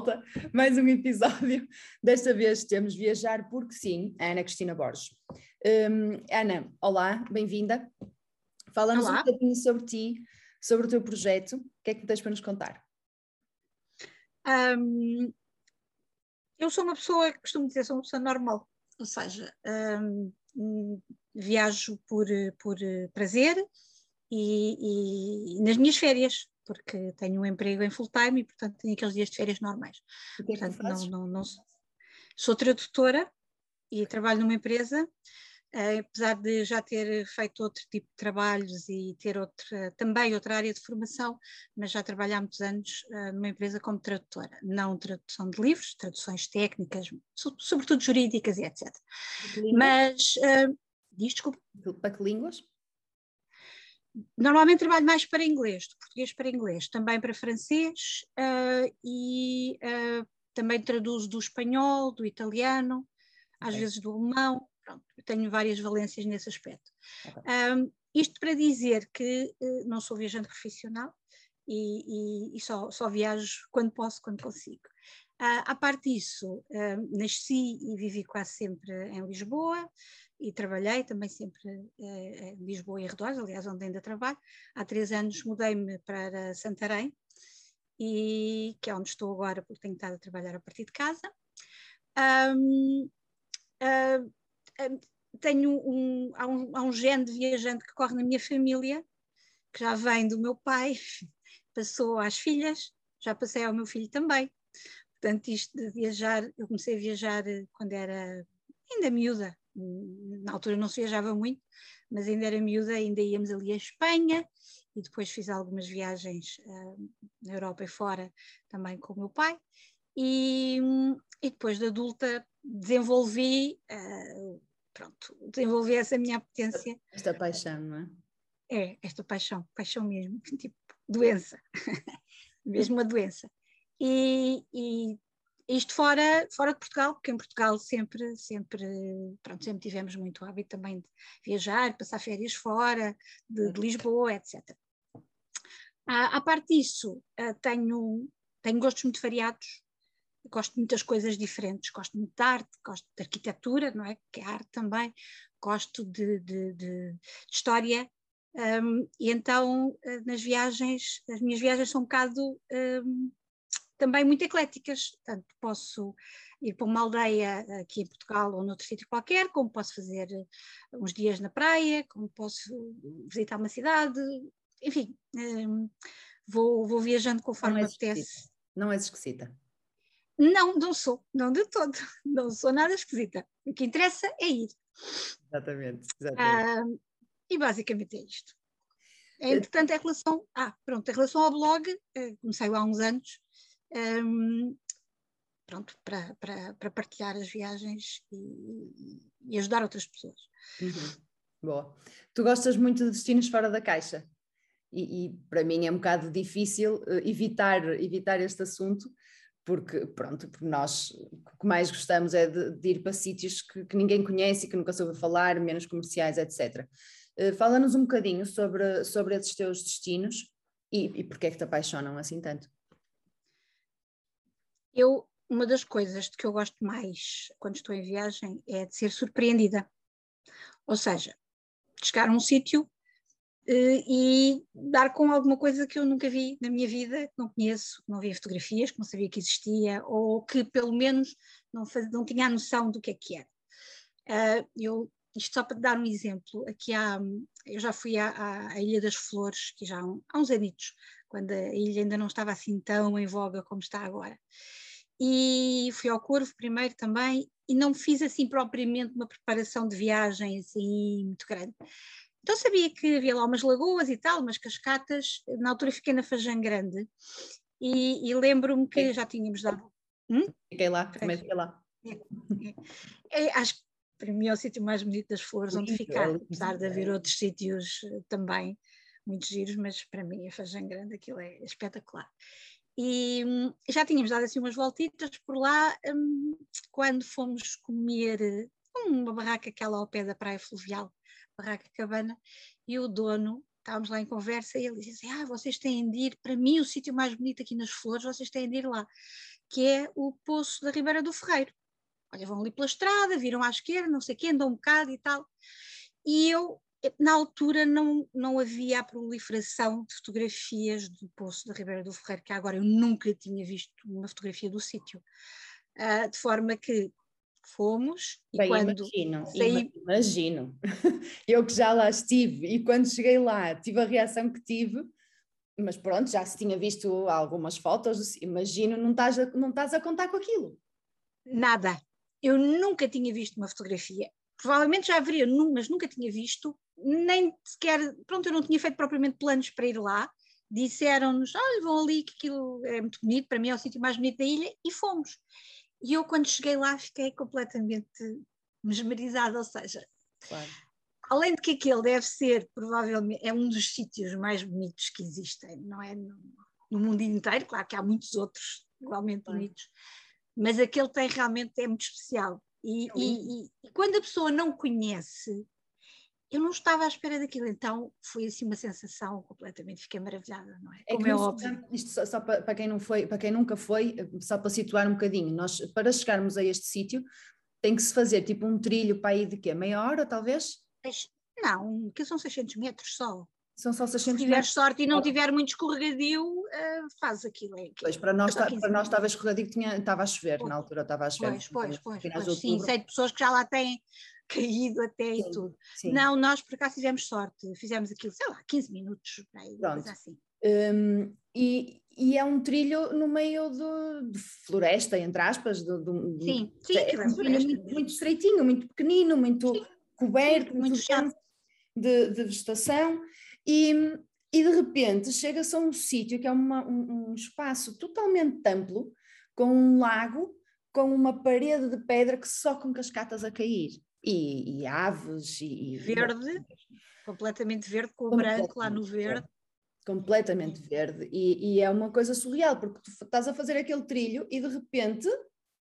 volta, mais um episódio. Desta vez temos Viajar Porque Sim, a Ana Cristina Borges. Um, Ana, olá, bem-vinda. Fala-nos um bocadinho sobre ti, sobre o teu projeto. O que é que tens para nos contar? Um, eu sou uma pessoa, costumo dizer, sou uma pessoa normal, ou seja, um, viajo por, por prazer e, e nas minhas férias, porque tenho um emprego em full time e, portanto, tenho aqueles dias de férias normais. Que é que portanto, não, não, não, sou tradutora e trabalho numa empresa, uh, apesar de já ter feito outro tipo de trabalhos e ter outra, também outra área de formação, mas já trabalho há muitos anos uh, numa empresa como tradutora, não tradução de livros, traduções técnicas, so, sobretudo jurídicas e etc. Mas, uh, diz, desculpa. Para que línguas? Normalmente trabalho mais para inglês, de português para inglês, também para francês uh, e uh, também traduzo do espanhol, do italiano, às okay. vezes do alemão. Pronto, tenho várias valências nesse aspecto. Okay. Um, isto para dizer que uh, não sou viajante profissional e, e, e só, só, viajo quando posso, quando consigo. Uh, à parte disso, nasci e vivi quase sempre em Lisboa, e trabalhei também sempre eh, em Lisboa e arredores, aliás, onde ainda trabalho. Há três anos mudei-me para Santarém, e, que é onde estou agora, porque tenho estado a trabalhar a partir de casa. Um, tenho um, há, um, há um gene de viajante que corre na minha família, que já vem do meu pai, passou às filhas, já passei ao meu filho também. Portanto, isto de viajar, eu comecei a viajar quando era ainda miúda, na altura não se viajava muito, mas ainda era miúda, ainda íamos ali à Espanha e depois fiz algumas viagens uh, na Europa e fora também com o meu pai. E, e depois de adulta desenvolvi, uh, pronto, desenvolvi essa minha apetência. Esta paixão, não é? É, esta paixão, paixão mesmo, tipo doença, mesmo uma doença. E, e isto fora, fora de Portugal, porque em Portugal sempre, sempre, pronto, sempre tivemos muito hábito também de viajar, passar férias fora, de, de Lisboa, etc. À parte disso, uh, tenho, tenho gostos muito variados, gosto de muitas coisas diferentes, gosto muito de arte, gosto de arquitetura, não é? Que é arte também, gosto de, de, de, história, um, e então uh, nas viagens, as minhas viagens são um bocado um, também muito ecléticas. Portanto, posso ir para uma aldeia aqui em Portugal ou noutro sítio qualquer, como posso fazer uns dias na praia, como posso visitar uma cidade, enfim, um, vou, vou viajando conforme não apetece. Não és esquisita? Não, não sou, não de todo, não sou nada esquisita. O que interessa é ir. Exatamente, exatamente. Uh, e basicamente é isto. Entretanto, em relação, ah, pronto, em relação ao blog, eh, comecei há uns anos, um, pronto, para, para, para, partilhar as viagens e, e ajudar outras pessoas. Uhum. Boa. Tu gostas muito de destinos fora da caixa e, e para mim é um bocado difícil eh, evitar, evitar este assunto porque pronto, porque nós o que mais gostamos é de, de ir para sítios que, que, ninguém conhece e que nunca soube falar, menos comerciais, etc. Uh, Fala-nos um bocadinho sobre, sobre esses teus destinos e, e porque é que te apaixonam assim tanto. Eu, uma das coisas que eu gosto mais quando estou em viagem é de ser surpreendida. Ou seja, chegar a um sítio uh, e dar com alguma coisa que eu nunca vi na minha vida, que não conheço, que não via fotografias, que não sabia que existia, ou que pelo menos não, faz, não tinha a noção do que é que era. Uh, eu, isto só para dar um exemplo, aqui há, eu já fui à, à Ilha das Flores, que já há, há uns anitos, quando a ilha ainda não estava assim tão em voga como está agora e fui ao Corvo primeiro também e não fiz assim propriamente uma preparação de viagem assim muito grande. Então sabia que havia lá umas lagoas e tal, umas cascatas, na altura fiquei na Fajã Grande e, e lembro-me que já tínhamos dado... Hum? Fiquei lá, também fiquei lá. É, é, é, acho que para mim é o sítio mais bonito das flores onde ficar, apesar de haver outros sítios eh, também muito giros, mas para mim a Fajã Grande aquilo é espetacular. E hum, já tínhamos dado assim umas voltitas por lá hum, quando fomos comer uma barraca aquela ao pé da praia fluvial, barraca cabana, e o dono, estávamos lá em conversa, e ele disse assim, ah, vocês têm de ir, para mim o sítio mais bonito aqui nas flores, vocês têm de ir lá. que é o Poço da Ribeira do Ferreiro. Olha, vão ali pela estrada, viram à esquerda, não sei o quê, andam um bocado e tal. E eu, na altura, não, não havia a proliferação de fotografias do Poço da Ribeira do Ferreiro, que agora eu nunca tinha visto uma fotografia do sítio. Uh, de forma que fomos e Bem, quando imagino, saí... imagino. Eu que já lá estive e quando cheguei lá tive a reação que tive, mas pronto, já se tinha visto algumas fotos, imagino, não estás a, não estás a contar com aquilo. Nada. Eu nunca tinha visto uma fotografia. Provavelmente já haveria, mas nunca tinha visto, nem sequer, pronto, eu não tinha feito propriamente planos para ir lá. Disseram-nos, olha, vão ali, que aquilo é muito bonito, para mim é o sítio mais bonito da ilha, e fomos. E eu, quando cheguei lá, fiquei completamente mesmerizada, ou seja, claro. além de que aquele deve ser, provavelmente, é um dos sítios mais bonitos que existem, não é? No, no mundo inteiro, claro que há muitos outros igualmente claro. bonitos, mas aquele tem realmente, é muito especial. E, é e, e, e, quando a pessoa não conhece, eu não estava à espera daquilo, então foi assim uma sensação completamente, fiquei maravilhada, não é? é Como é, óbvio. Isto só, só para, para, quem não foi, para quem nunca foi, só para situar um bocadinho, nós para chegarmos a este sítio tem que se fazer tipo um trilho para ir de quê? Meia hora talvez? Não, que são 600 metros só. São só 600 Se tiver sorte e não tiver muito escorregadio, uh, faz aquilo. É, pois, para nós, tá, para nós estava escorregadio, tinha, estava a chover, pois, na altura estava a chover. Pois, pois, pois, pois sim, sei de pessoas que já lá têm caído até sim, e tudo. Sim. Não, nós por acaso tivemos sorte, fizemos aquilo, sei lá, 15 minutos, aí, coisa assim. Um, e, e, é um trilho no meio do, de floresta, entre aspas. Do, do, sim, sim, é, é muito, muito, estreitinho, muito pequenino, muito sim, coberto, muito, muito de, de, vegetação. E, e de repente chega-se a um sítio que é uma, um, um espaço totalmente amplo, com um lago, com uma parede de pedra que só com cascatas a cair. E, e aves e, verde, completamente verde com o branco lá no verde. Completamente verde. E, e, é uma coisa surreal porque tu estás a fazer aquele trilho e de repente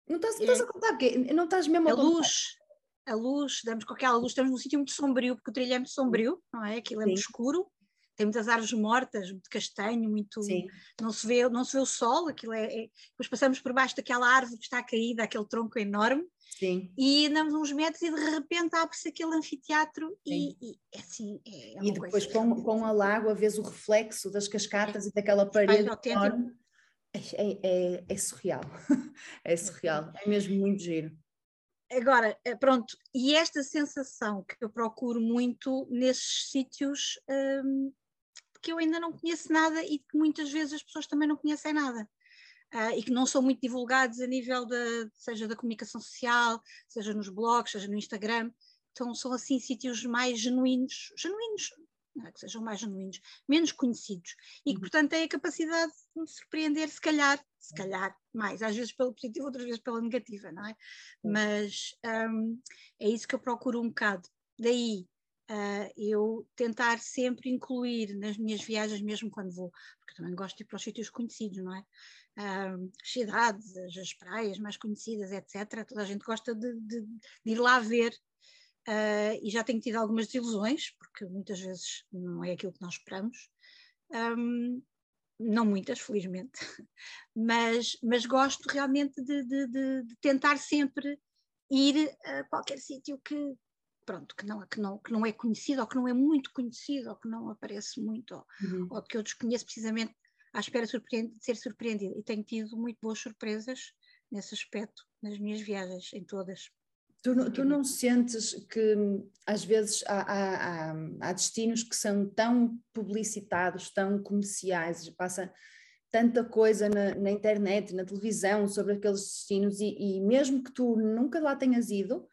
não estás, é. estás a contar porque não estás mesmo a, a luz a luz, damos com aquela luz, estamos num sítio muito sombrio, porque o trilho é muito sombrio, não é? Aquilo é muito escuro, tem muitas árvores mortas, muito castanho, muito. Sim. Não se vê, não se vê o sol, aquilo é, é, Depois passamos por baixo daquela árvore que está caída, aquele tronco enorme, Sim. E andamos uns metros e de repente abre-se aquele anfiteatro e, e, é assim. É, é e depois com, com a lagoa vês o reflexo das cascatas é. e daquela parede enorme. É, é, é, surreal, é surreal, é mesmo muito giro. Agora, eh, pronto, e esta sensação que eu procuro muito nesses sítios, um, que eu ainda não conheço nada e que muitas vezes as pessoas também não conhecem nada uh, e que não são muito divulgados a nível da, seja da comunicação social, seja nos blogs, seja no Instagram. Então são assim sítios mais genuínos, genuínos, é que sejam mais genuínos, menos conhecidos e que uhum. portanto têm a capacidade de me surpreender, se calhar, se calhar mais, às vezes pela positiva, outras vezes pela negativa, não é? Mas um, é isso que eu procuro um bocado. Daí uh, eu tentar sempre incluir nas minhas viagens, mesmo quando vou, porque também gosto de ir para os sítios conhecidos, não é? Uh, cidades, as praias mais conhecidas, etc. Toda a gente gosta de, de, de ir lá ver. Uh, e já tenho tido algumas desilusões, porque muitas vezes não é aquilo que nós esperamos. Um, não muitas, felizmente, mas, mas gosto realmente de, de, de, tentar sempre ir a qualquer sítio que, pronto, que não, que, não, que não é conhecido, ou que não é muito conhecido, ou que não aparece muito, ou, uhum. ou que eu desconheço precisamente à espera de ser surpreendida. E tenho tido muito boas surpresas nesse aspecto nas minhas viagens, em todas. Tu, tu não sentes que às vezes há, há, há, destinos que são tão publicitados, tão comerciais, passa tanta coisa na, na internet, na televisão sobre aqueles destinos e, e mesmo que tu nunca lá tenhas ido,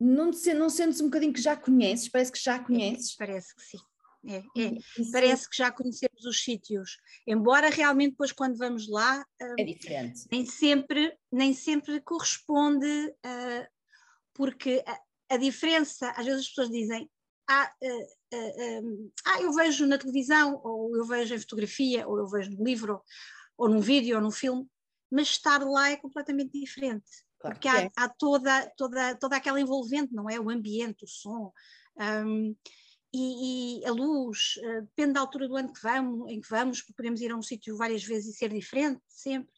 não, te, não sentes um bocadinho que já conheces? Parece que já conheces? Parece que sim. É, é. Parece que já conhecemos os sítios, embora realmente depois quando vamos lá hum, é diferente. Nem sempre, nem sempre corresponde, uh, porque a, diferença, às vezes as pessoas dizem, ah, uh, uh, um, ah, eu vejo na televisão, ou eu vejo em fotografia, ou eu vejo no livro, ou num vídeo, ou num filme, mas estar lá é completamente diferente. Claro porque há, é. há, toda, toda, toda aquela envolvente, não é? O ambiente, o som. Um, e, e, a luz, uh, depende da altura do ano que vamos, em que vamos, porque podemos ir a um sítio várias vezes e ser diferente sempre.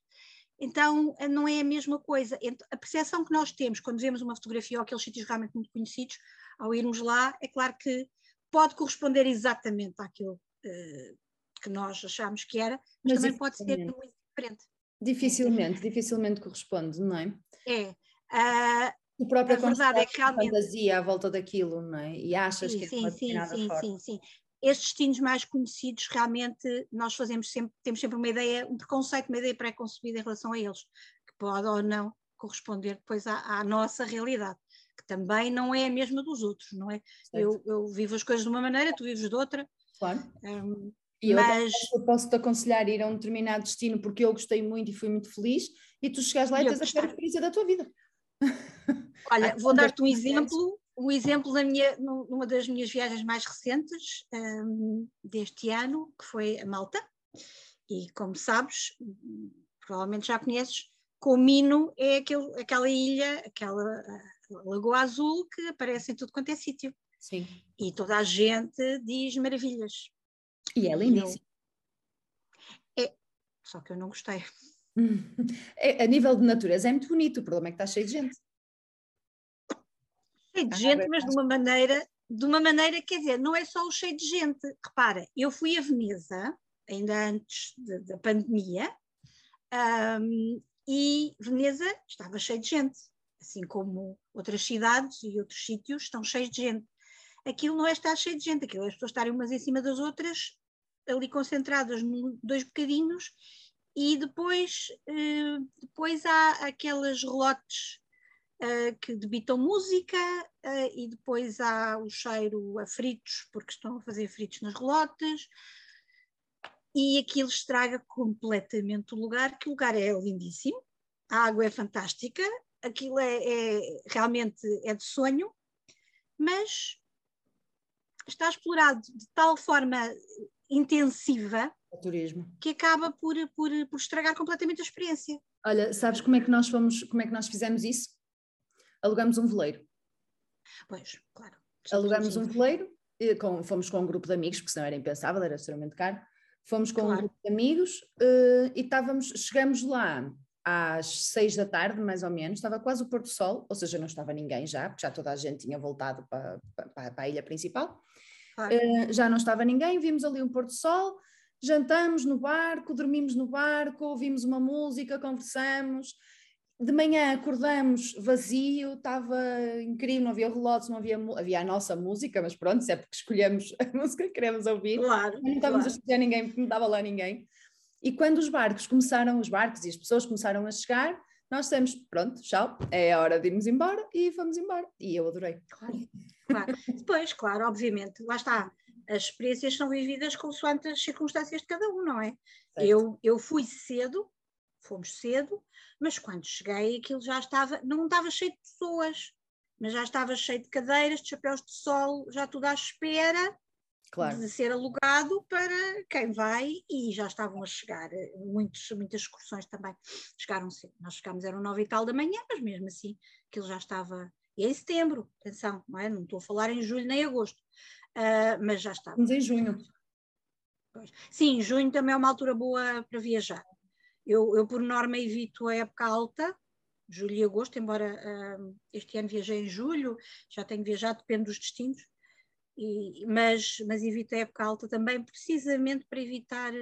então não é a mesma coisa. A percepção que nós temos quando vemos uma fotografia ou aqueles sítios realmente muito conhecidos, ao irmos lá, é claro que pode corresponder exatamente àquilo uh, que nós achamos que era, mas, mas também pode ser muito diferente. Dificilmente, dificilmente corresponde, não é? É. Uh, o próprio a verdade é que realmente... fantasia à volta daquilo, não é? E achas sim, que é sim, sim, sim, sim, sim. Estes destinos mais conhecidos, realmente, nós fazemos sempre, temos sempre uma ideia, um preconceito, uma ideia pré-concebida em relação a eles, que pode ou não corresponder depois à, à nossa realidade que também não é a mesma dos outros, não é? Eu, eu, vivo as coisas de uma maneira, tu vives de outra. Claro. Um, e mas... eu posso-te aconselhar a ir a um determinado destino porque eu gostei muito e fui muito feliz, e tu chegas lá e, tens a pior experiência da tua vida. Olha, vou dar-te um exemplo, um exemplo da minha, numa das minhas viagens mais recentes um, deste ano, que foi a Malta, e como sabes, provavelmente já conheces, Comino é aquele, aquela ilha, aquela Lagoa Azul que aparece em tudo quanto é sítio. Sim. E toda a gente diz maravilhas. E é lindíssimo. É, só que eu não gostei. É, a nível de natureza é muito bonito, o problema é que está cheio de gente. Cheio de ah, gente, mas de uma maneira, de uma maneira, quer dizer, não é só o cheio de gente. Repara, eu fui a Veneza, ainda antes de, da pandemia, um, e Veneza estava cheio de gente assim como outras cidades e outros sítios estão cheios de gente. Aquilo não é estar cheio de gente, aquilo é as pessoas estarem umas em cima das outras, ali concentradas dois bocadinhos, e depois, eh, depois há aquelas relotes eh, que debitam música, eh, e depois há o cheiro a fritos, porque estão a fazer fritos nas relotes, e aquilo estraga completamente o lugar, que o lugar é lindíssimo, a água é fantástica, aquilo é, é, realmente é de sonho, mas está explorado de tal forma intensiva que acaba por, por, por estragar completamente a experiência. Olha, sabes como é que nós fomos, como é que nós fizemos isso? Alugamos um veleiro. Pois, claro. Alugamos um veleiro, com, fomos com um grupo de amigos, porque senão era impensável, era extremamente caro. Fomos com claro. um grupo de amigos uh, e estávamos, chegamos lá às seis da tarde, mais ou menos, estava quase o pôr do sol, ou seja, não estava ninguém já, porque já toda a gente tinha voltado para, para, para a ilha principal. Uh, já não estava ninguém, vimos ali um pôr do sol, jantamos no barco, dormimos no barco, ouvimos uma música, conversamos. De manhã acordamos vazio, estava incrível, não havia relógios, não havia, havia a nossa música, mas pronto, se é porque escolhemos a música que queremos ouvir. Claro, não estávamos claro. a escolher ninguém, porque não estava lá ninguém. E quando os barcos começaram, os barcos e as pessoas começaram a chegar, nós dissemos, pronto, tchau, é a hora de irmos embora e fomos embora. E eu adorei. Claro, claro. Depois, claro, obviamente, lá está. As experiências são vividas consoante as circunstâncias de cada um, não é? Eu, eu fui cedo, fomos cedo, mas quando cheguei aquilo já estava, não estava cheio de pessoas, mas já estava cheio de cadeiras, de chapéus de sol, já tudo à espera claro. de ser alugado para quem vai e já estavam a chegar eh, muitos, muitas excursões também. Chegaram cedo. Nós chegámos, eram nove e tal da manhã, mas mesmo assim aquilo já estava. E em setembro, atenção, não é? Não estou a falar em julho nem agosto, uh, mas já estava. Mas em junho. Sim, junho também é uma altura boa para viajar. Eu, eu por norma, evito a época alta, julho e agosto, embora uh, este ano viajei em julho, já tenho viajado, depende dos destinos, e, mas, mas evita a época alta também, precisamente para evitar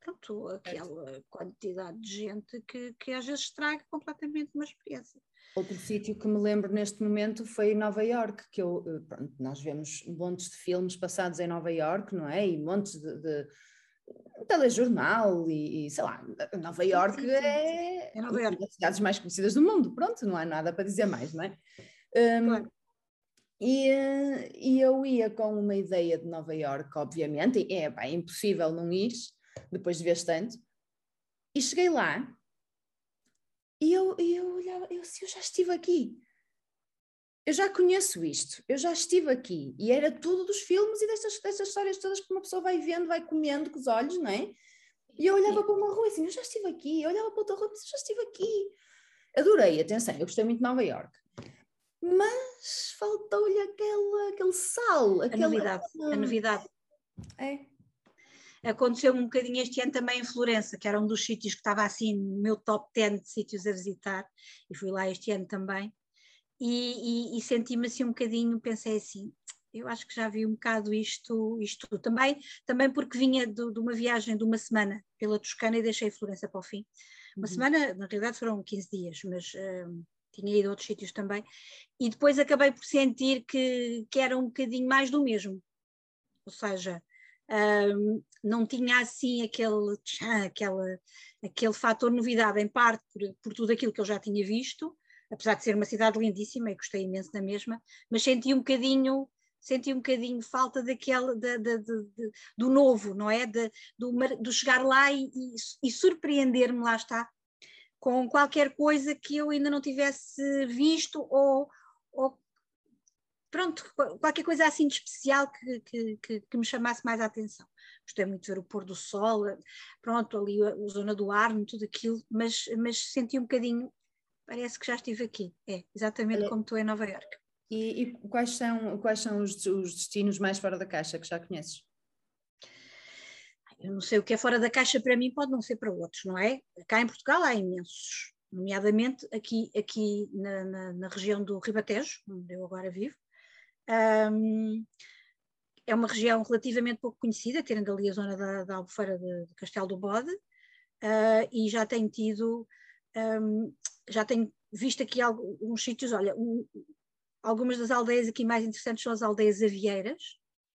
pronto, aquela quantidade de gente que, que às vezes estraga completamente uma experiência. Outro sítio que me lembro neste momento foi Nova York, que eu, eh, pronto, nós vemos montes de filmes passados em Nova York, não é? E montes de, de telejornal e, e, sei lá, Nova York sim, sim, sim. é, é Nova York. uma das cidades mais conhecidas do mundo, pronto, não há nada para dizer mais, não é? Um, claro. E, e eu ia com uma ideia de Nova York, obviamente, e é, é impossível não ir depois de ver tanto. E cheguei lá e eu, eu olhava, eu, eu já estive aqui. Eu já conheço isto, eu já estive aqui. E era tudo dos filmes e destas, destas histórias todas que uma pessoa vai vendo, vai comendo com os olhos, não é? E eu olhava para uma rua assim, eu já estive aqui. Eu olhava para outra rua e eu já estive aqui. Adorei, atenção, eu gostei muito de Nova York mas faltou-lhe aquele, aquele sal. A novidade, a novidade. É. Aconteceu um bocadinho este ano também em Florença, que era um dos sítios que estava assim no meu top 10 de sítios a visitar, e fui lá este ano também. E, e, e senti-me assim um bocadinho, pensei assim, eu acho que já vi um bocado isto, isto também, também porque vinha de, de uma viagem de uma semana pela Toscana e deixei Florença para o fim. Uma uhum. semana, na realidade foram 15 dias, mas uh, tinha ido a outros sítios também. E depois acabei por sentir que, que era um bocadinho mais do mesmo. Ou seja, um, não tinha assim aquele, aquele, aquele fator novidade, em parte por, por tudo aquilo que eu já tinha visto, apesar de ser uma cidade lindíssima e gostei imenso da mesma, mas senti um bocadinho senti um bocadinho falta daquele de, do novo, não é? De, do, do chegar lá e, e, e surpreender-me, lá está, com qualquer coisa que eu ainda não tivesse visto ou, ou pronto, qualquer coisa assim de especial que, que, que, que, me chamasse mais a atenção. Gostei muito de ver o pôr do sol, pronto, ali a, a zona do Arno, tudo aquilo, mas, mas senti um bocadinho, parece que já estive aqui, é, exatamente Olha, como estou em Nova Iorque. E, e, quais são, quais são os, os destinos mais fora da caixa que já conheces? Eu não sei o que é fora da caixa para mim, pode não ser para outros, não é? Cá em Portugal há imensos, nomeadamente aqui, aqui na, na, na região do Ribatejo, onde eu agora vivo, um, é uma região relativamente pouco conhecida, tendo ali a zona da, da Albufeira de, de Castelo do Bode, uh, e já tenho tido, um, já tenho visto aqui alguns sítios, olha, um, algumas das aldeias aqui mais interessantes são as aldeias avieiras,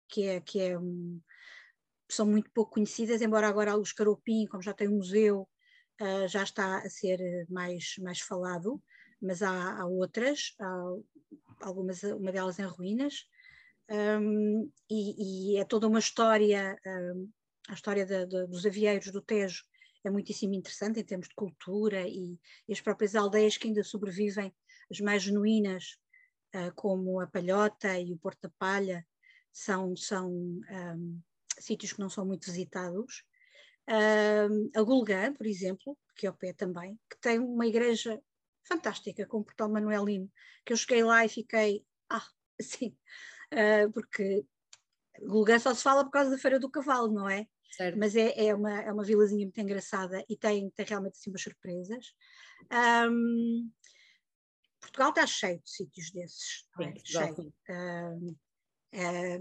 que é, que é um, são muito pouco conhecidas, embora agora os Caropim, como já tem um museu, uh, já está a ser mais, mais falado, mas há, há outras, há algumas, uma delas em ruínas, um, e, e, é toda uma história, um, a história de, de, dos avieiros do Tejo é muitíssimo interessante em termos de cultura e, e as próprias aldeias que ainda sobrevivem, as mais genuínas, uh, como a Palhota e o Porto da Palha, são, são um, sítios que não são muito visitados. a Gulgã, por exemplo, que é ao pé também, que tem uma igreja fantástica com o portal Manuelino, que eu cheguei lá e fiquei, ah, assim, uh, porque Gulgã só se fala por causa da Feira do Cavalo, não é? Certo. Mas é, é, uma, é uma vilazinha muito engraçada e tem, tem realmente assim umas surpresas. Um, Portugal está cheio de sítios desses, é? cheio. Um, é,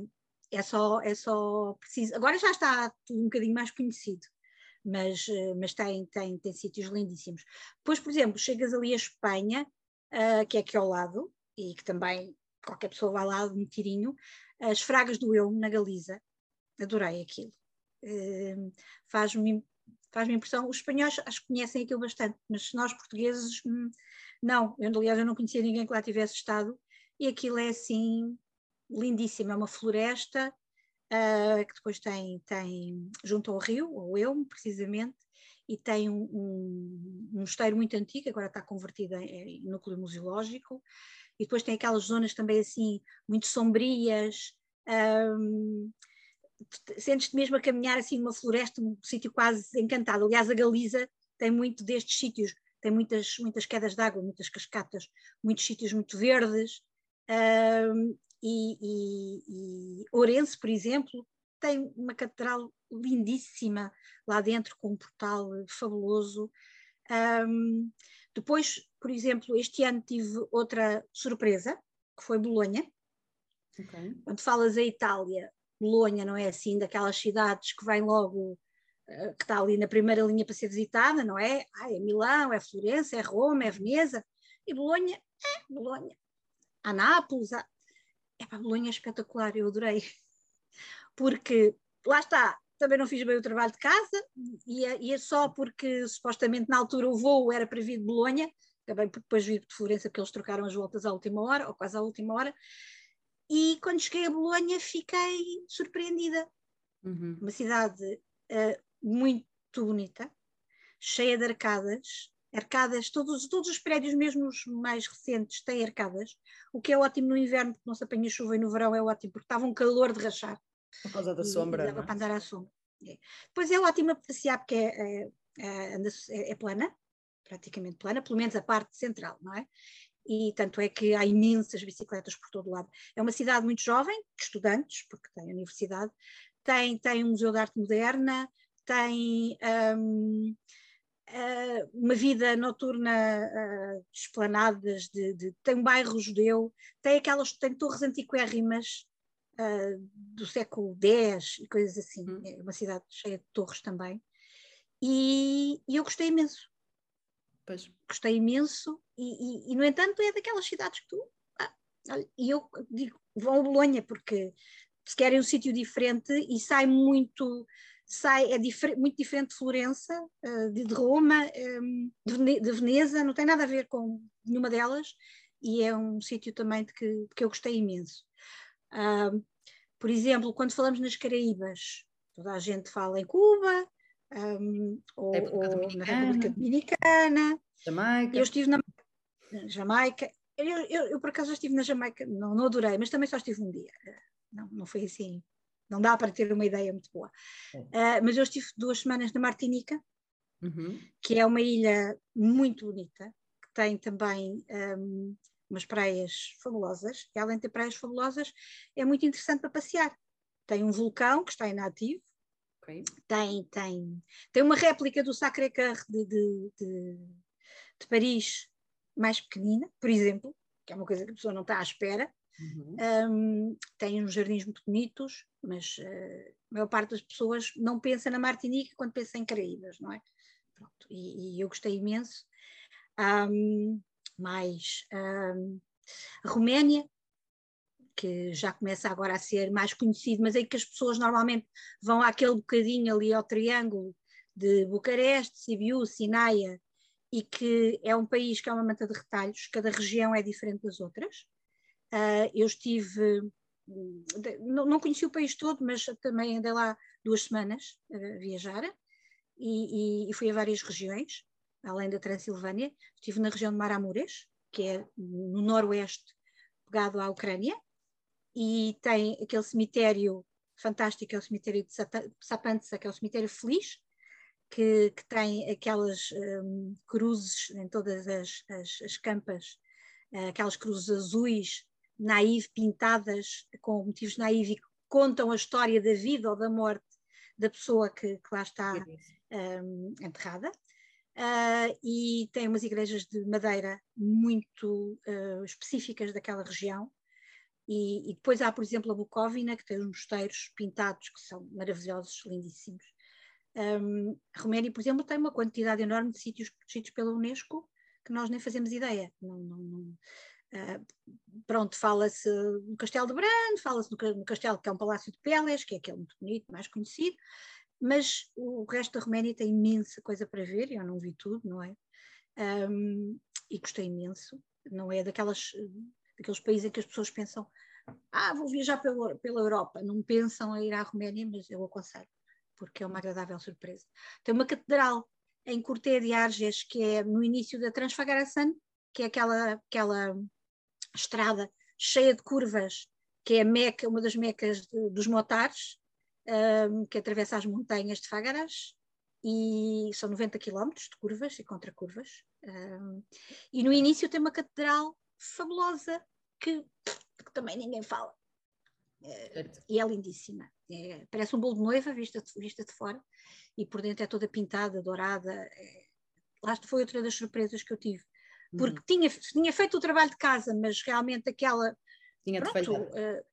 é, só, é só preciso. Agora já está um bocadinho mais conhecido mas, eh, mas tem, tem, tem sítios lindíssimos. Depois, por exemplo, chegas ali a Espanha, uh, que é aqui ao lado, e que também qualquer pessoa vai lá de um tirinho, as Fragas do Elmo, na Galiza, adorei aquilo. Uh, Faz-me faz impressão, os espanhóis acho que conhecem aquilo bastante, mas nós portugueses, hum, não, eu, aliás eu não conhecia ninguém que lá tivesse estado, e aquilo é assim lindíssimo, é uma floresta, uh, que depois tem, tem junto ao rio, ao Elmo, precisamente, e tem um, um, um mosteiro muito antigo, agora está convertido em, em, núcleo museológico, e depois tem aquelas zonas também assim, muito sombrias, um, sentes-te mesmo a caminhar assim numa floresta, um sítio quase encantado. Aliás, a Galiza tem muito destes sítios, tem muitas, muitas quedas de água, muitas cascatas, muitos sítios muito verdes, um, e, e, e Ourense, por exemplo, tem uma catedral lindíssima lá dentro, com um portal fabuloso. Um, depois, por exemplo, este ano tive outra surpresa, que foi Bolonha. Okay. Quando falas a Itália, Bolonha não é assim daquelas cidades que vem logo, uh, que está ali na primeira linha para ser visitada, não é? Ah, é Milão, é Florença, é Roma, é Veneza. E Bolonha, é Bolonha. Há Nápoles, há, é para Bolonha é espetacular, eu adorei. Porque lá está, também não fiz bem o trabalho de casa e é, e é só porque supostamente na altura o voo era para vir de Bolonha, acabei por depois vir de Florença porque eles trocaram as voltas à última hora, ou quase à última hora, e quando cheguei a Bolonha fiquei surpreendida. Uhum. Uma cidade uh, muito bonita, cheia de arcadas, arcadas, todos, todos os prédios, mesmo os mais recentes, têm arcadas, o que é ótimo no inverno, porque não se apanha chuva, e no verão é ótimo, porque estava um calor de rachar. Por causa da e, sombra. E dava é? para andar à sombra. É. Depois é ótimo a passear, porque é, é, é, é, plana, praticamente plana, pelo menos a parte central, não é? E tanto é que há imensas bicicletas por todo lado. É uma cidade muito jovem, de estudantes, porque tem universidade, tem, tem um museu de arte moderna, tem um, uh, ah, uma vida noturna uh, esplanadas, de, de, tem um bairro judeu, tem aquelas, tem torres antiquérrimas uh, do século X e coisas assim, hum. é uma cidade cheia de torres também, e, e eu gostei imenso. Pois. Gostei imenso, e, e, e, no entanto é daquelas cidades que tu. Ah, e eu digo, vão a Bolonha, porque se querem um sítio diferente e sai muito sai, é difer muito diferente de Florença, uh, de, de, Roma, um, de, de, Veneza, não tem nada a ver com nenhuma delas, e é um sítio também de que, de que eu gostei imenso. Uh, por exemplo, quando falamos nas Caraíbas, toda a gente fala em Cuba, um, ou, ou na República Dominicana, Jamaica. Eu estive na Jamaica. Eu, eu, eu, por acaso já estive na Jamaica, não, não adorei, mas também só estive um dia. Não, não foi assim não dá para ter uma ideia muito boa. Uh, mas eu estive duas semanas na Martinica, uhum. que é uma ilha muito bonita, que tem também um, umas praias fabulosas, e além de ter praias fabulosas, é muito interessante para passear. Tem um vulcão que está inativo, okay. tem, tem, tem uma réplica do Sacré-Cœur de, de, de, de Paris mais pequenina, por exemplo, que é uma coisa que a pessoa não está à espera, Uhum. Um, tem uns jardins muito bonitos, mas uh, a maior parte das pessoas não pensa na Martinica quando pensa em Caraíbas, não é? Pronto, e, e eu gostei imenso. Um, mais um, a Roménia, que já começa agora a ser mais conhecido, mas é que as pessoas normalmente vão àquele bocadinho ali ao triângulo de Bucareste, Sibiu, Sinaia, e que é um país que é uma manta de retalhos, cada região é diferente das outras. Uh, eu estive, não, não, conheci o país todo, mas também andei lá duas semanas a viajar e, e, e, fui a várias regiões, além da Transilvânia. Estive na região de Maramures, que é no noroeste, pegado à Ucrânia, e tem aquele cemitério fantástico, é o cemitério de Sapantsa, que é o cemitério feliz, que, que tem aquelas um, cruzes em todas as, as, as campas, uh, aquelas cruzes azuis naive, pintadas com motivos naive e que contam a história da vida ou da morte da pessoa que, que lá está um, enterrada. Uh, e tem umas igrejas de madeira muito uh, específicas daquela região. E, e, depois há, por exemplo, a Bucóvina, que tem os mosteiros pintados, que são maravilhosos, lindíssimos. Um, a Roménia, por exemplo, tem uma quantidade enorme de sítios protegidos pela Unesco que nós nem fazemos ideia. Não, não, não, Uh, pronto, fala-se no Castelo de Brando, fala-se no, no, Castelo que é um Palácio de Peles, que é aquele muito bonito, mais conhecido, mas o resto da Roménia tem imensa coisa para ver, eu não vi tudo, não é? Um, e gostei imenso, não é daquelas, daqueles países em que as pessoas pensam, ah, vou viajar pela, pela Europa, não pensam em ir à Roménia, mas eu aconselho, porque é uma agradável surpresa. Tem uma catedral em Corté de Arges, que é no início da Transfagaração, que é aquela, aquela estrada cheia de curvas, que é a meca, uma das mecas de, dos motares, um, que atravessa as montanhas de Fagaras, e são 90 quilómetros de curvas e contracurvas. Um, e no início tem uma catedral fabulosa que, que também ninguém fala. É, e é lindíssima. É, parece um bolo de noiva vista de, vista de fora e por dentro é toda pintada, dourada. É, lá foi outra das surpresas que eu tive porque uhum. tinha, tinha feito o trabalho de casa, mas realmente aquela. Tinha pronto, uh,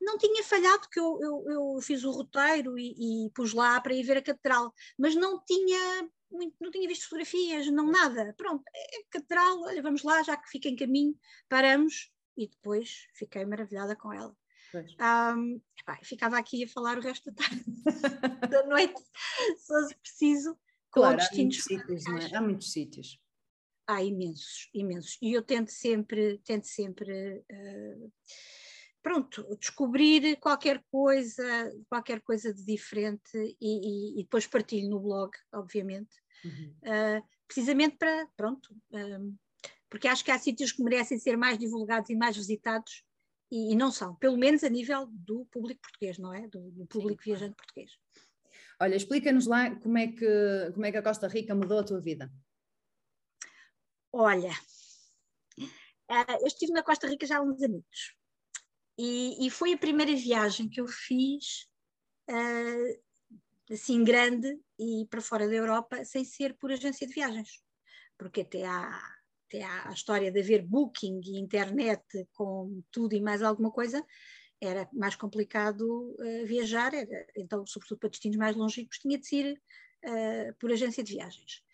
não tinha falhado, que eu, eu, eu fiz o roteiro e, e, pus lá para ir ver a catedral, mas não tinha muito, não tinha visto fotografias, não nada. Pronto, é a catedral, olha, vamos lá, já que fica em caminho, paramos e depois fiquei maravilhada com ela. Um, epá, ficava aqui a falar o resto da tarde, da noite, se preciso. Claro, há muitos, sítios, é? há muitos sítios há imensos, imensos. E eu tento sempre, tento sempre, uh, pronto, descobrir qualquer coisa, qualquer coisa de diferente e, e, e depois partilho no blog, obviamente, uhum. uh, precisamente para, pronto, um, porque acho que há sítios que merecem ser mais divulgados e mais visitados e, e não são, pelo menos a nível do público português, não é? Do, do público Sim. viajante português. Olha, explica-nos lá como é, que, como é que a Costa Rica mudou a tua vida. Olha, eh, eu estive na Costa Rica já há uns anos e, e, foi a primeira viagem que eu fiz uh, assim grande e para fora da Europa sem ser por agência de viagens, porque até há, até há a história de haver booking e internet com tudo e mais alguma coisa, era mais complicado uh, viajar, era, então, sobretudo para destinos mais longínquos, tinha de ser por agência de viagens.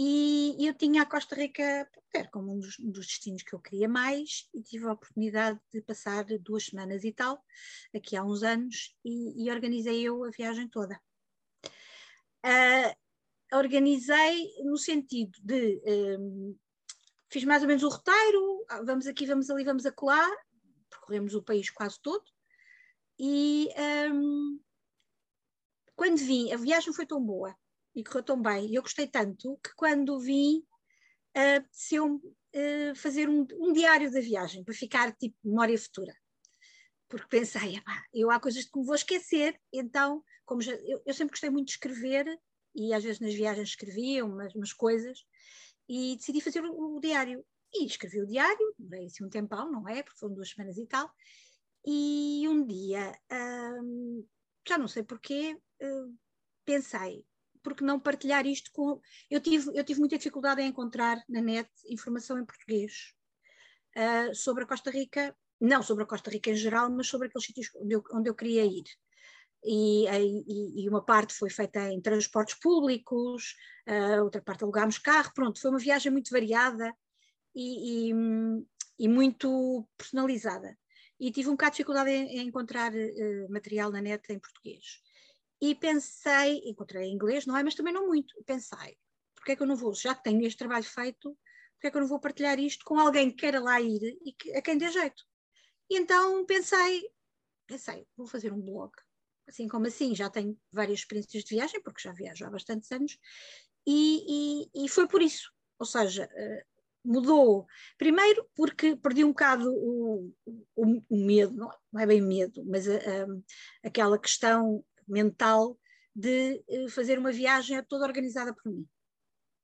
E eu tinha a Costa Rica era como um dos, dos, destinos que eu queria mais e tive a oportunidade de passar duas semanas e tal, aqui há uns anos, e, e organizei eu a viagem toda. Uh, organizei no sentido de um, fiz mais ou menos o roteiro, ah, vamos aqui, vamos ali, vamos acolá, percorremos o país quase todo, e um, quando vim, a viagem foi tão boa e correu tão bem. E eu gostei tanto que quando vim, uh, se eu uh, fazer um, um, diário da viagem para ficar tipo memória futura. Porque pensei, eu há coisas que me vou esquecer, então, como já, eu, eu, sempre gostei muito de escrever, e às vezes nas viagens escrevia umas, umas coisas, e decidi fazer o, o, diário. E escrevi o diário, demorei assim um tempão, não é? Porque foram duas semanas e tal. E um dia, hum, já não sei porquê, hum, pensei, porque não partilhar isto com. Eu tive, eu tive muita dificuldade em encontrar na net informação em português uh, sobre a Costa Rica, não sobre a Costa Rica em geral, mas sobre aqueles sítios onde eu, onde eu queria ir. E, e, e, uma parte foi feita em transportes públicos, uh, outra parte alugámos carro, pronto, foi uma viagem muito variada e, e muito personalizada. E tive um bocado de dificuldade em, em encontrar uh, material na net em português e pensei, encontrei em inglês, não é? Mas também não muito. Pensei, porque é que eu não vou, já que tenho este trabalho feito, porque é que eu não vou partilhar isto com alguém que queira lá ir e que, a quem dê jeito? E então pensei, pensei, vou fazer um blog. Assim como assim, já tenho várias experiências de viagem, porque já viajo há bastantes anos, e, e, e foi por isso. Ou seja, uh, mudou. Primeiro porque perdi um bocado o, o, o medo, não é bem medo, mas uh, um, aquela questão mental de eh, fazer uma viagem toda organizada por mim.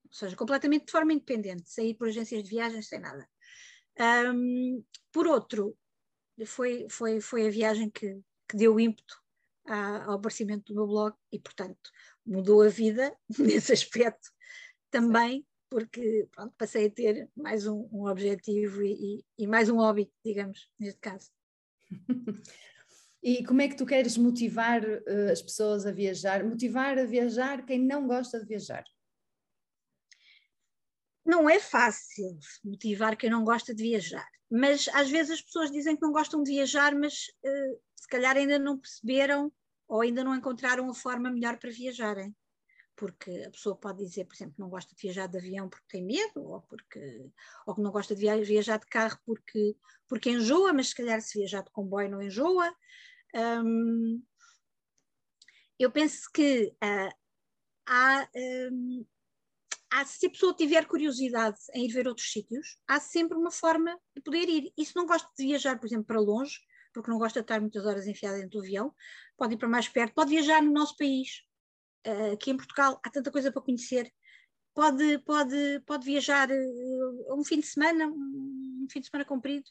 Ou seja, completamente de forma independente, sair por agências de viagens, sem nada. Um, por outro, foi, foi, foi a viagem que, que deu ímpeto ao aparecimento do meu blog e, portanto, mudou a vida nesse aspecto também, porque pronto, passei a ter mais um, um objetivo e, e, e mais um hobby, digamos, neste caso. E como é que tu queres motivar uh, as pessoas a viajar? Motivar a viajar quem não gosta de viajar? Não é fácil motivar quem não gosta de viajar, mas às vezes as pessoas dizem que não gostam de viajar, mas uh, se calhar ainda não perceberam ou ainda não encontraram a forma melhor para viajarem. Porque a pessoa pode dizer, por exemplo, que não gosta de viajar de avião porque tem medo, ou, porque, ou que não gosta de viajar de carro porque, porque enjoa, mas se calhar se viajar de comboio não enjoa. Um, eu penso que uh, há, um, há, se a pessoa tiver curiosidade em ir ver outros sítios, há sempre uma forma de poder ir. E se não gosta de viajar, por exemplo, para longe, porque não gosta de estar muitas horas enfiada dentro do avião, pode ir para mais perto, pode viajar no nosso país. Uh, aqui em Portugal há tanta coisa para conhecer. Pode, pode, pode viajar uh, um fim de semana, um fim de semana comprido,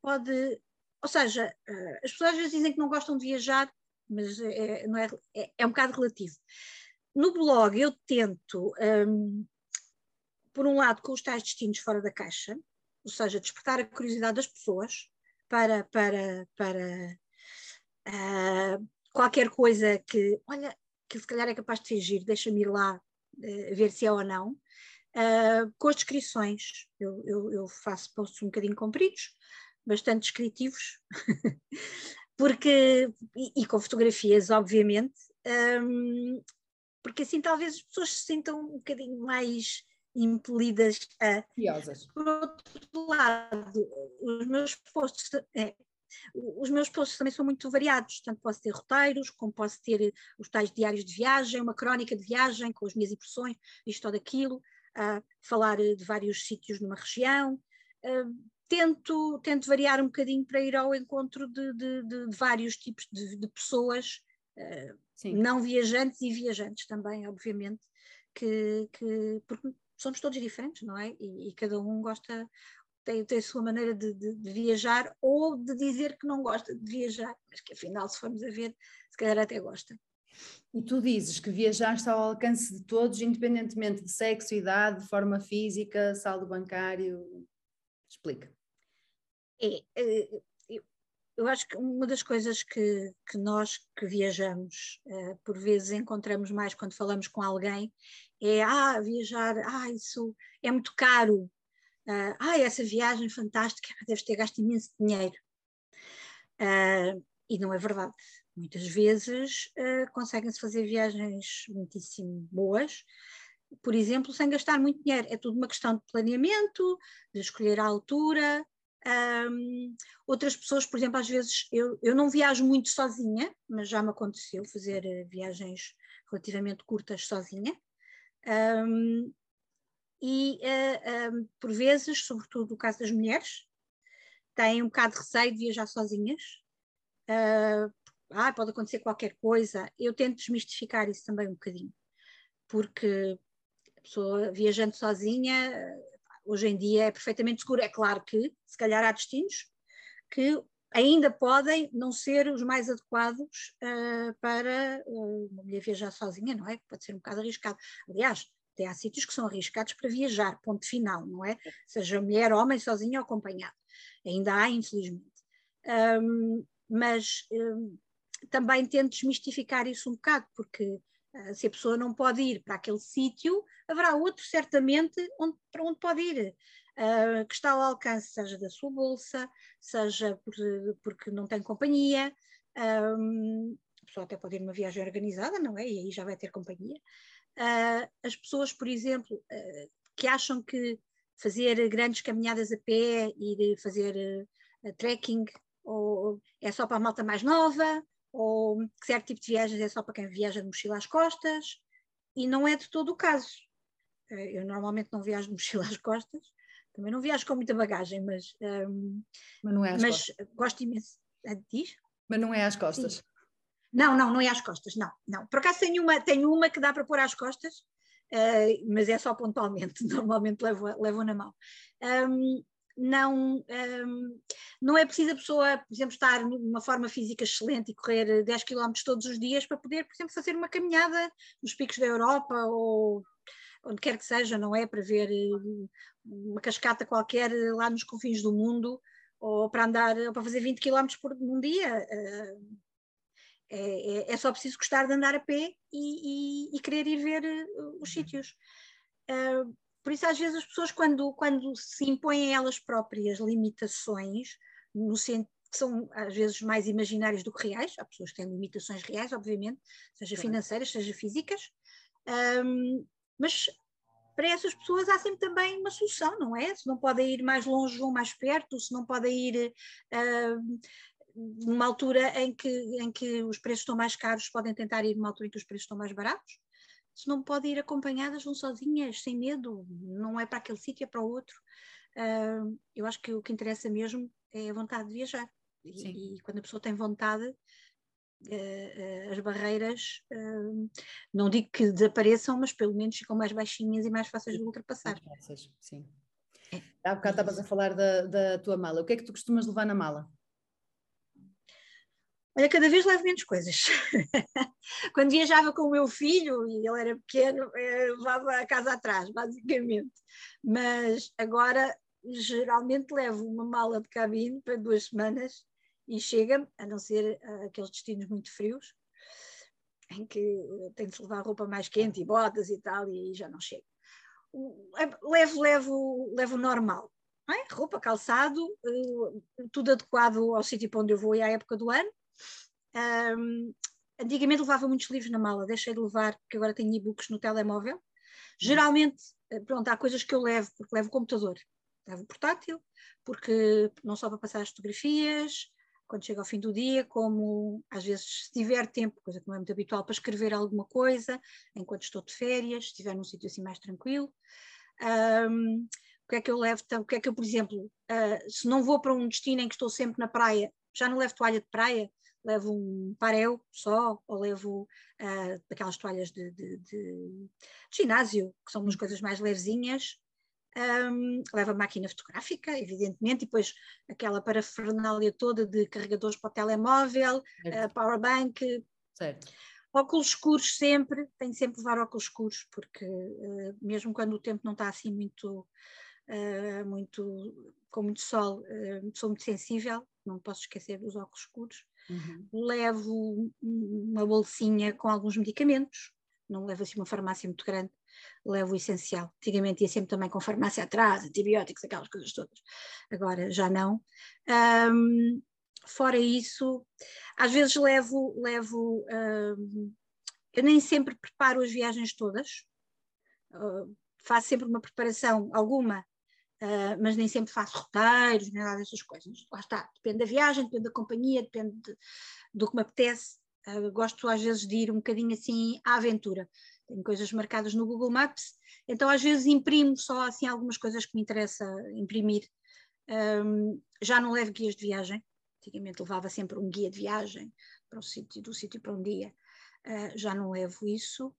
pode ou seja, eh, as pessoas às vezes dizem que não gostam de viajar, mas é, não é, é, é um bocado relativo. No blog eu tento, um, por um lado, com os tais destinos fora da caixa, ou seja, despertar a curiosidade das pessoas para, para, para uh, qualquer coisa que, olha, que se calhar é capaz de fingir, deixa-me ir lá uh, ver se é ou não. Uh, com as descrições, eu, eu, eu, faço posts um bocadinho compridos, bastante descritivos, porque, e, e, com fotografias, obviamente, um, porque assim talvez as pessoas se sintam um bocadinho mais impelidas a. Curiosas. Por outro lado, os meus posts. É, os meus posts também são muito variados, tanto posso ter roteiros, como posso ter os tais diários de viagem, uma crónica de viagem com as minhas impressões, isto ou daquilo, falar de vários sítios numa região, uh, tento, tento variar um bocadinho para ir ao encontro de, de, de, vários tipos de, de pessoas, uh, não viajantes e viajantes também, obviamente, que, que, porque somos todos diferentes, não é? E, e cada um gosta, tem, tem a sua maneira de, de, de, viajar ou de dizer que não gosta de viajar, mas que afinal, se formos a ver, se calhar até gosta. E tu dizes que viajar está ao alcance de todos, independentemente de sexo, idade, forma física, saldo bancário. Explica. É, é eu acho que uma das coisas que, que nós que viajamos, uh, por vezes encontramos mais quando falamos com alguém, é ah, viajar, ah, isso é muito caro, uh, ah, essa viagem fantástica, deves ter gasto imenso dinheiro. Uh, e não é verdade. Muitas vezes conseguem-se fazer viagens muitíssimo boas, por exemplo, sem gastar muito dinheiro. É tudo uma questão de planeamento, de escolher a altura, um, outras pessoas, por exemplo, às vezes eu, eu não viajo muito sozinha, mas já me aconteceu fazer uh, viagens relativamente curtas sozinha. Um, e uh, um, por vezes, sobretudo no caso das mulheres, têm um bocado de receio de viajar sozinhas. Uh, ah, pode acontecer qualquer coisa. Eu tento desmistificar isso também um bocadinho, porque a pessoa viajando sozinha hoje em dia é perfeitamente seguro. É claro que, se calhar, há destinos que ainda podem não ser os mais adequados uh, para uh, uma mulher viajar sozinha, não é? Pode ser um bocado arriscado. Aliás, até há sítios que são arriscados para viajar, ponto final, não é? Seja mulher, homem, sozinha ou acompanhado. Ainda há, infelizmente. Um, mas um, também tento desmistificar isso um bocado, porque se a pessoa não pode ir para aquele sítio, haverá outro, certamente, onde, para onde pode ir. Uh, que está ao alcance, seja da sua bolsa, seja por, porque não tem companhia. Um, a pessoa até pode ir numa viagem organizada, não é? E aí já vai ter companhia. Uh, as pessoas, por exemplo, uh, que acham que fazer grandes caminhadas a pé, ir fazer trekking, ou é só para a malta mais nova, ou que certo tipo de viagens é só para quem viaja de mochila às costas, e não é de todo o caso. Eh, eu normalmente não viajo de mochila às costas, também não viajo com muita bagagem, mas, um, ehm, mas, não é às mas gosto imenso. Eh, diz? Mas não é às costas. Sim. Não, não, não é às costas, não, não. Por acaso tenho uma, tenho uma que dá para pôr às costas, uh, mas é só pontualmente, normalmente levo, levo na mão. Um, ehm, não, um, não é preciso a pessoa, por exemplo, estar numa forma física excelente e correr 10 km todos os dias para poder, por exemplo, fazer uma caminhada nos picos da Europa ou onde quer que seja, não é? Para ver eh, uma cascata qualquer eh, lá nos confins do mundo, ou para andar, ou para fazer 20 km por um dia. Eh, é, é, é, só preciso gostar de andar a pé e, e, e querer ir ver os uhum. sítios. Por isso, às vezes, as pessoas, quando, quando se impõem elas próprias limitações, no sentido que são às vezes mais imaginárias do que reais, há pessoas que têm limitações reais, obviamente, seja financeiras, seja físicas, um, mas para essas pessoas há sempre também uma solução, não é? Se não podem ir mais longe, vão mais perto, se não podem ir uh, numa altura em que, em que os preços estão mais caros, podem tentar ir numa altura em que os preços estão mais baratos. Se não podem ir acompanhadas, vão sozinhas, sem medo, não é para aquele sítio, é para o outro. Uh, eu acho que o que interessa mesmo é a vontade de viajar. E, e, quando a pessoa tem vontade, uh, as barreiras, uh, não digo que desapareçam, mas pelo menos ficam mais baixinhas e mais fáceis de ultrapassar. Mais fáceis, sim. É. Há bocado estavas a falar da, da tua mala. O que é que tu costumas levar na mala? Olha, cada vez levo menos coisas. Quando viajava com o meu filho, e ele era pequeno, levava a casa atrás, basicamente. Mas agora, geralmente, levo uma mala de cabine para duas semanas e chega, a não ser uh, aqueles destinos muito frios, em que tem de levar roupa mais quente e botas e tal, e já não chega. Levo, levo, levo normal, é? roupa, calçado, uh, tudo adequado ao sítio para onde eu vou e à época do ano. Um, antigamente levava muitos livros na mala, deixei de levar, porque agora tenho e-books no telemóvel. Geralmente, eh, pronto, há coisas que eu levo, porque levo o computador, levo o portátil, porque não só para passar as fotografias, quando chega ao fim do dia, como às vezes se tiver tempo, coisa que não é muito habitual, para escrever alguma coisa, enquanto estou de férias, se estiver num sítio assim mais tranquilo. Um, o que é que eu levo? O que é que eu, por exemplo, uh, se não vou para um destino em que estou sempre na praia, já não levo toalha de praia, levo um parel só, ou levo uh, aquelas toalhas de, de, de, ginásio, que são umas coisas mais levezinhas, um, leva máquina fotográfica, evidentemente, e depois aquela parafernália toda de carregadores para o telemóvel, uh, powerbank. Certo. Óculos escuros sempre, tenho sempre levar óculos escuros, porque uh, mesmo quando o tempo não está assim muito, uh, muito com muito sol, sou muito sensível, não posso esquecer dos óculos escuros. Uhum. Levo uma bolsinha com alguns medicamentos, não levo assim uma farmácia muito grande, levo o essencial. Antigamente ia sempre também com farmácia atrás, antibióticos, aquelas coisas todas. Agora já não. Um, fora isso, às vezes levo, levo um, eu nem sempre preparo as viagens todas, uh, faço sempre uma preparação, alguma, uh, mas nem sempre faço roteiros, nem nada dessas coisas. Lá está, depende da viagem, depende da companhia, depende de, do que me apetece. Uh, gosto às vezes de ir um bocadinho assim à aventura tenho coisas marcadas no Google Maps, então às vezes imprimo só assim algumas coisas que me interessa imprimir. Um, já não levo guias de viagem, antigamente levava sempre um guia de viagem para o sítio, do sítio para um dia, uh, já não levo isso.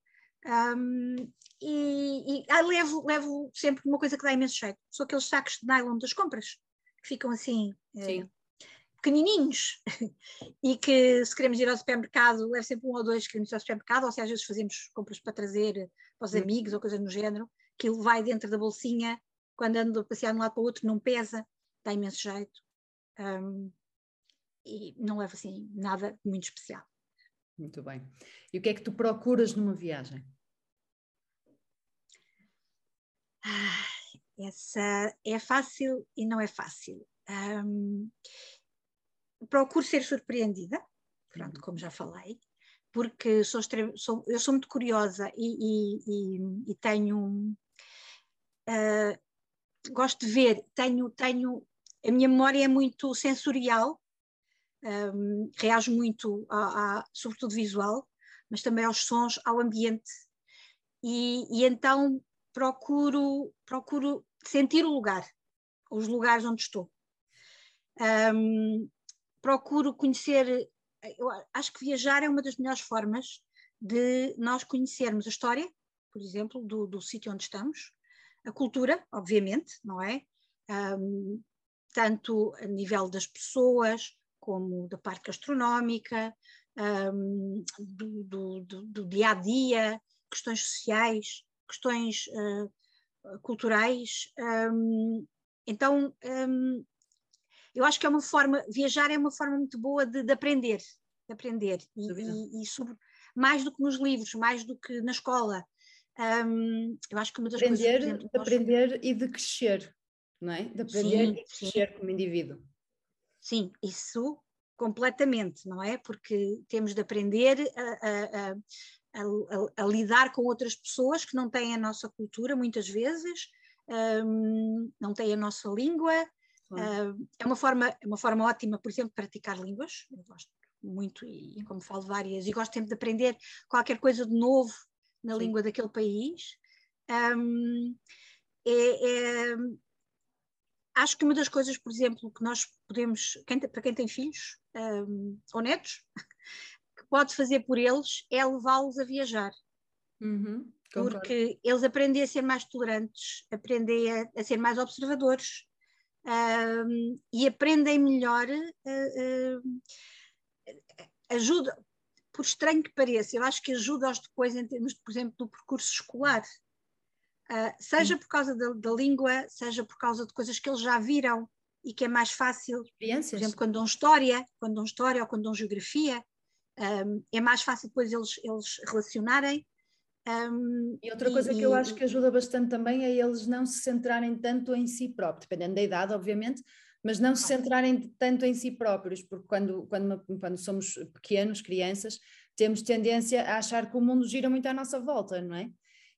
Um, e, e ah, levo, levo sempre uma coisa que dá imenso jeito, são aqueles sacos de nylon das compras, que ficam assim, uh, pequenininhos e que se queremos ir ao supermercado, leve sempre um ou dois que queremos ir ao supermercado, ou se às vezes fazemos compras para trazer para os hum. amigos ou coisas no género, aquilo vai dentro da bolsinha, quando ando a passear de um lado para o outro não pesa, dá imenso jeito. Um, e não leva assim nada muito especial. Muito bem. E o que é que tu procuras numa viagem? Ah, essa é fácil e não é fácil. Um, procuro ser surpreendida, pronto, como já falei, porque sou, sou eu sou muito curiosa e, e, e, e tenho. Uh, gosto de ver, tenho, tenho. A minha memória é muito sensorial, um, muito, a, sobretudo visual, mas também aos sons, ao ambiente. E, e então procuro, procuro sentir o lugar, os lugares onde estou. Um, procuro conhecer. Eu acho que viajar é uma das melhores formas de nós conhecermos a história, por exemplo, do, do sítio onde estamos, a cultura, obviamente, não é? Um, tanto a nível das pessoas, como da parte gastronómica, um, do, do, do, do, dia a dia, questões sociais, questões uh, culturais. Um, então, eu acho que é uma forma, viajar é uma forma muito boa de, de aprender, de aprender, e, e, e, sobre, mais do que nos livros, mais do que na escola. Um, eu acho que uma das aprender, coisas. Exemplo, aprender e de crescer, não é? De aprender sim, e de crescer sim. como indivíduo. Sim, isso completamente, não é? Porque temos de aprender a, a, a, a, lidar com outras pessoas que não têm a nossa cultura, muitas vezes, um, não têm a nossa língua, Uh, é uma forma, é uma forma ótima, por exemplo, de praticar línguas. Eu gosto muito e, como falo várias, e gosto sempre de aprender qualquer coisa de novo na Sim. língua daquele país. Um, é, é, acho que uma das coisas, por exemplo, que nós podemos, quem, para quem tem filhos um, ou netos, que pode fazer por eles é levá-los a viajar. Uhum, porque eles aprendem a ser mais tolerantes, aprendem a, a ser mais observadores, um, e aprendem melhor, uh, uh, ajuda, por estranho que pareça, eu acho que ajuda-os depois em termos, por exemplo, do percurso escolar. Uh, seja por causa da, da, língua, seja por causa de coisas que eles já viram e que é mais fácil, por exemplo, quando dão história, quando dão história ou quando dão geografia, um, é mais fácil depois eles, eles relacionarem. Um, e outra coisa e, que eu acho que ajuda bastante também é eles não se centrarem tanto em si próprios, dependendo da idade, obviamente, mas não se centrarem tanto em si próprios, porque quando, quando, quando somos pequenos, crianças, temos tendência a achar que o mundo gira muito à nossa volta, não é?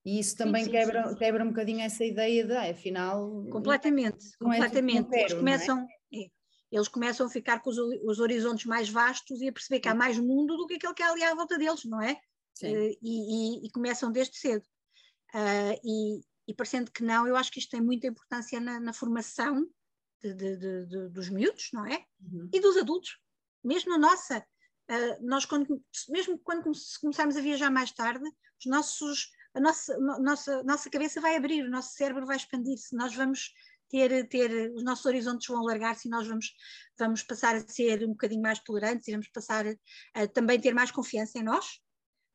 E isso também sim, sim, quebra, sim, quebra um bocadinho essa ideia de, ah, afinal. Completamente, não completamente. Eles, é? começam, é? eles começam a ficar com os, os horizontes mais vastos e a perceber que há mais mundo do que aquele que há ali à volta deles, não é? uh, e, e, e, começam desde cedo. Uh, e, e, parecendo que não, eu acho que isto tem muita importância na, na formação de, de, de, dos miúdos, não é? Uhum. E dos adultos, mesmo na nossa. Uh, nós, quando, mesmo quando começarmos a viajar mais tarde, os nossos, a nossa, nossa, nossa cabeça vai abrir, o nosso cérebro vai expandir-se, nós vamos ter, ter os nossos horizontes vão alargar-se e nós vamos, vamos passar a ser um bocadinho mais tolerantes e vamos passar a, a também ter mais confiança em nós,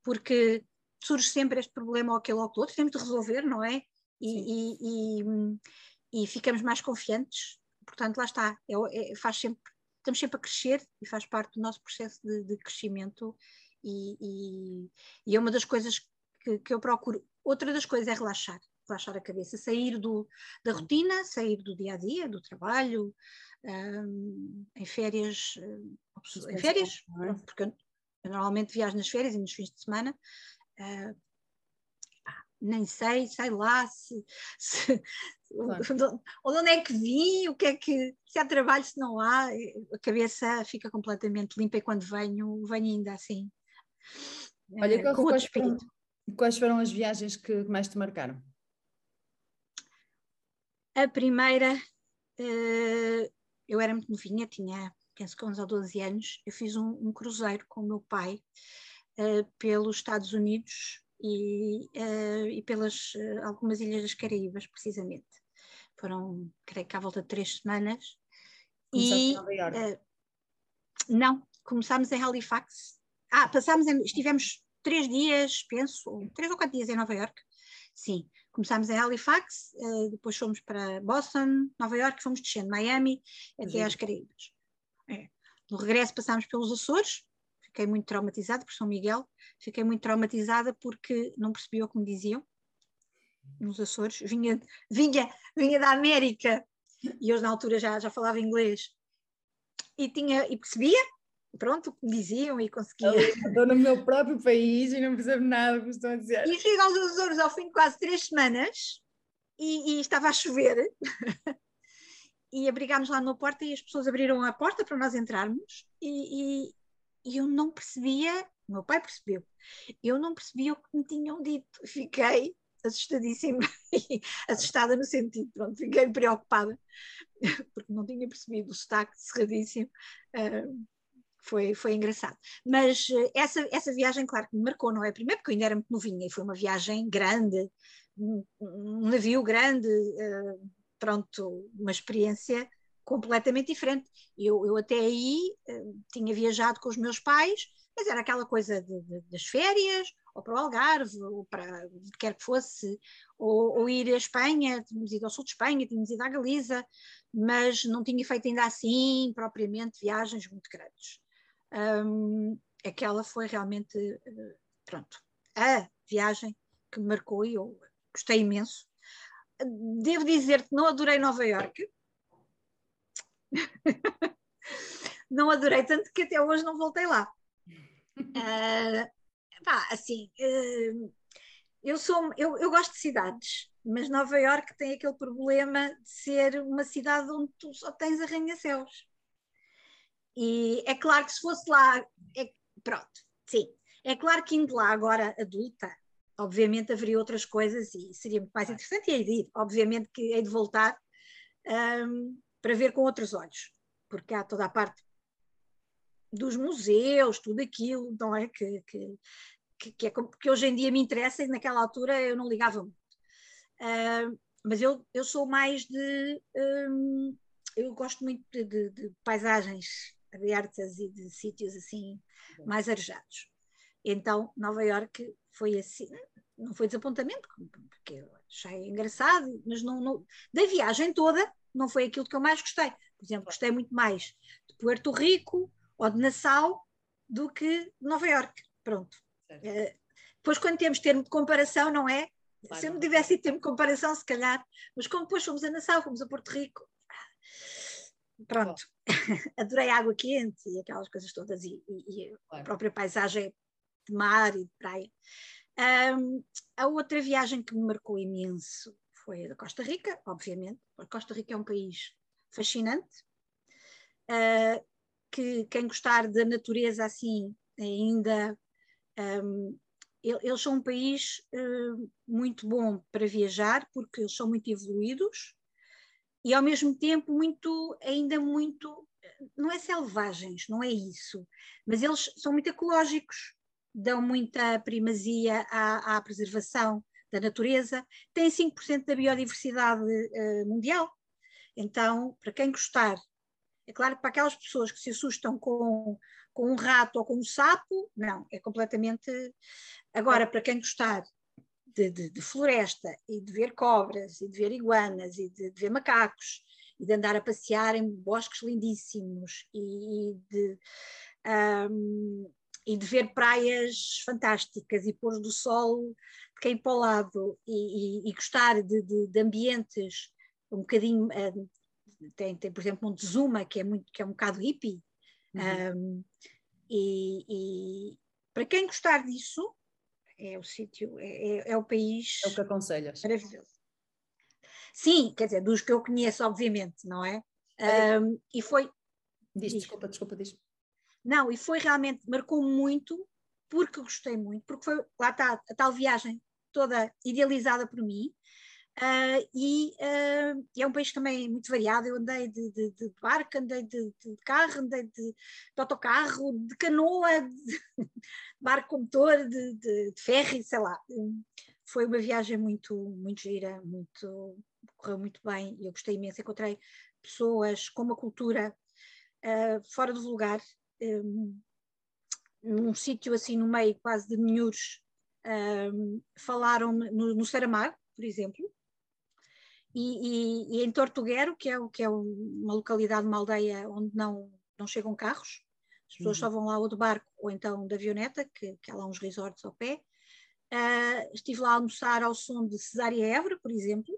porque surge sempre este problema ou aquele ou aquele outro, temos de resolver, não é? E, e, e, e, ficamos mais confiantes, portanto, lá está, é, é, faz sempre, estamos sempre a crescer e faz parte do nosso processo de, de crescimento. E, e, é uma das coisas que, que eu procuro. Outra das coisas é relaxar relaxar a cabeça, sair do, da rotina, sair do dia a dia, do trabalho, um, em férias, em férias, é? porque eu, eu, normalmente viajo nas férias e nos fins de semana. Uh, nem sei, sei lá se, se claro. onde é que vim, o que é que se há trabalho, se não há, a cabeça fica completamente limpa e quando venho, venho ainda assim. Olha, uh, com quais, quais foram as viagens que mais te marcaram? A primeira, uh, eu era muito novinha, tinha penso que 11 ou 12 anos, eu fiz um, um cruzeiro com o meu pai uh, pelos Estados Unidos e, uh, e pelas algumas ilhas das Caraíbas, precisamente. Foram, creio que à volta de três semanas. e, Nova York? não, começámos em Halifax. Ah, passámos, em, estivemos três dias, penso, três ou quatro dias em Nova York. Sim, começámos em Halifax, uh, depois fomos para Boston, Nova York, fomos descendo Miami até uhum. às Caraíbas. É. No regresso passámos pelos Açores, fiquei muito traumatizada por São Miguel, fiquei muito traumatizada porque não percebi o que me diziam nos Açores, vinha, vinha, vinha da América e eu na altura já, já falava inglês e, tinha, e percebia, pronto, o que me diziam e conseguia. Estou no meu próprio país e não percebo nada do que estão a dizer. E chego aos Açores ao fim de quase três semanas e, e estava a chover. e abrigámos lá na porta e as pessoas abriram a porta para nós entrarmos e, e, e eu não percebia, o meu pai percebeu, eu não percebia o que me tinham dito. Fiquei assustadíssima, assustada no sentido, pronto, fiquei preocupada, porque não tinha percebido o sotaque cerradíssimo. Uh, foi, foi engraçado. Mas uh, essa, essa viagem, claro que me marcou, não é? Primeiro porque eu ainda era muito novinha e foi uma viagem grande, um, um navio grande, uh, pronto, uma experiência completamente diferente. Eu, eu até aí uh, tinha viajado com os meus pais, mas era aquela coisa de, de, das férias, ou para o Algarve, ou para quer que fosse, ou, ou, ir à Espanha, tínhamos ido ao sul de Espanha, tínhamos ido à Galiza, mas não tinha feito ainda assim, propriamente, viagens muito grandes um, aquela foi realmente, uh, pronto, a viagem que me marcou e eu gostei imenso. Devo dizer que não adorei Nova York. não adorei, tanto que até hoje não voltei lá. Uh, pá, assim, uh, eu, sou, eu, eu gosto de cidades, mas Nova York tem aquele problema de ser uma cidade onde tu só tens arranha-céus. E é claro que se fosse lá, é, pronto, sim. É claro que indo lá agora adulta, obviamente haveria outras coisas e seria muito mais interessante e hei de ir. Obviamente que hei de voltar um, para ver com outros olhos, porque há toda a parte dos museus, tudo aquilo, não é? Que, que, que, é, que hoje em dia me interessa e naquela altura eu não ligava muito. Uh, mas eu, eu sou mais de. Um, eu gosto muito de, de, de paisagens abertas e de sítios assim mais arejados. Então, Nova York foi assim, não foi desapontamento, porque eu achei engraçado, mas não, não, da viagem toda não foi aquilo que eu mais gostei. Por exemplo, gostei muito mais de Puerto Rico ou de Nassau do que de Nova York. Pronto. Uh, depois, quando temos termo de comparação, não é? Se eu não tivesse termo de comparação, se calhar, mas como depois fomos a Nassau, fomos a Porto Rico, pronto, adorei a água quente e aquelas coisas todas, e, e, e a própria paisagem de mar e de praia. Um, a outra viagem que me marcou imenso foi a da Costa Rica, obviamente. A Costa Rica é um país fascinante, uh, que quem gostar da natureza assim ainda um, eles são um país uh, muito bom para viajar porque eles são muito evoluídos e ao mesmo tempo muito, ainda muito, não é selvagens, não é isso, mas eles são muito ecológicos, dão muita primazia à, à preservação da natureza, tem 5% da biodiversidade uh, mundial. Então, para quem gostar, é claro que para aquelas pessoas que se assustam com, com um rato ou com um sapo, não, é completamente. Agora, para quem gostar de, de, de floresta e de ver cobras e de ver iguanas e de, de ver macacos e de andar a passear em bosques lindíssimos e, e de. Um, e de ver praias fantásticas e pôr do sol de quem para o lado e, e, e gostar de, de, de, ambientes um bocadinho uh, tem, tem, por exemplo Montezuma que é muito que é um bocado hippie uhum. um, e, e, para quem gostar disso é o sítio é, é, é, o país é o que aconselhas. maravilhoso. Sim quer dizer dos que eu conheço obviamente não é? Um, e foi diz, diz, desculpa desculpa diz. Não, e foi realmente, marcou muito, porque gostei muito, porque foi, lá está, a tal viagem toda idealizada por mim, Uh, e, uh, e, é um país também muito variado. Eu andei de, de, de barco, andei de, de, carro, andei de, autocarro, de canoa, de barco motor, de, de, ferry, sei lá. Foi uma viagem muito, muito gira, muito, correu muito bem. Eu gostei imenso. Encontrei pessoas com uma cultura uh, fora do lugar um, num sítio assim no meio quase de Minhuros, um, falaram no, no Saramago, por exemplo, e, e, e, em Tortuguero, que é, que é uma localidade, uma aldeia onde não, não chegam carros, as pessoas uhum. só vão lá ou de barco ou então de avioneta, que, que há lá uns resorts ao pé. Uh, estive lá a almoçar ao som de Cesária Évora, por exemplo.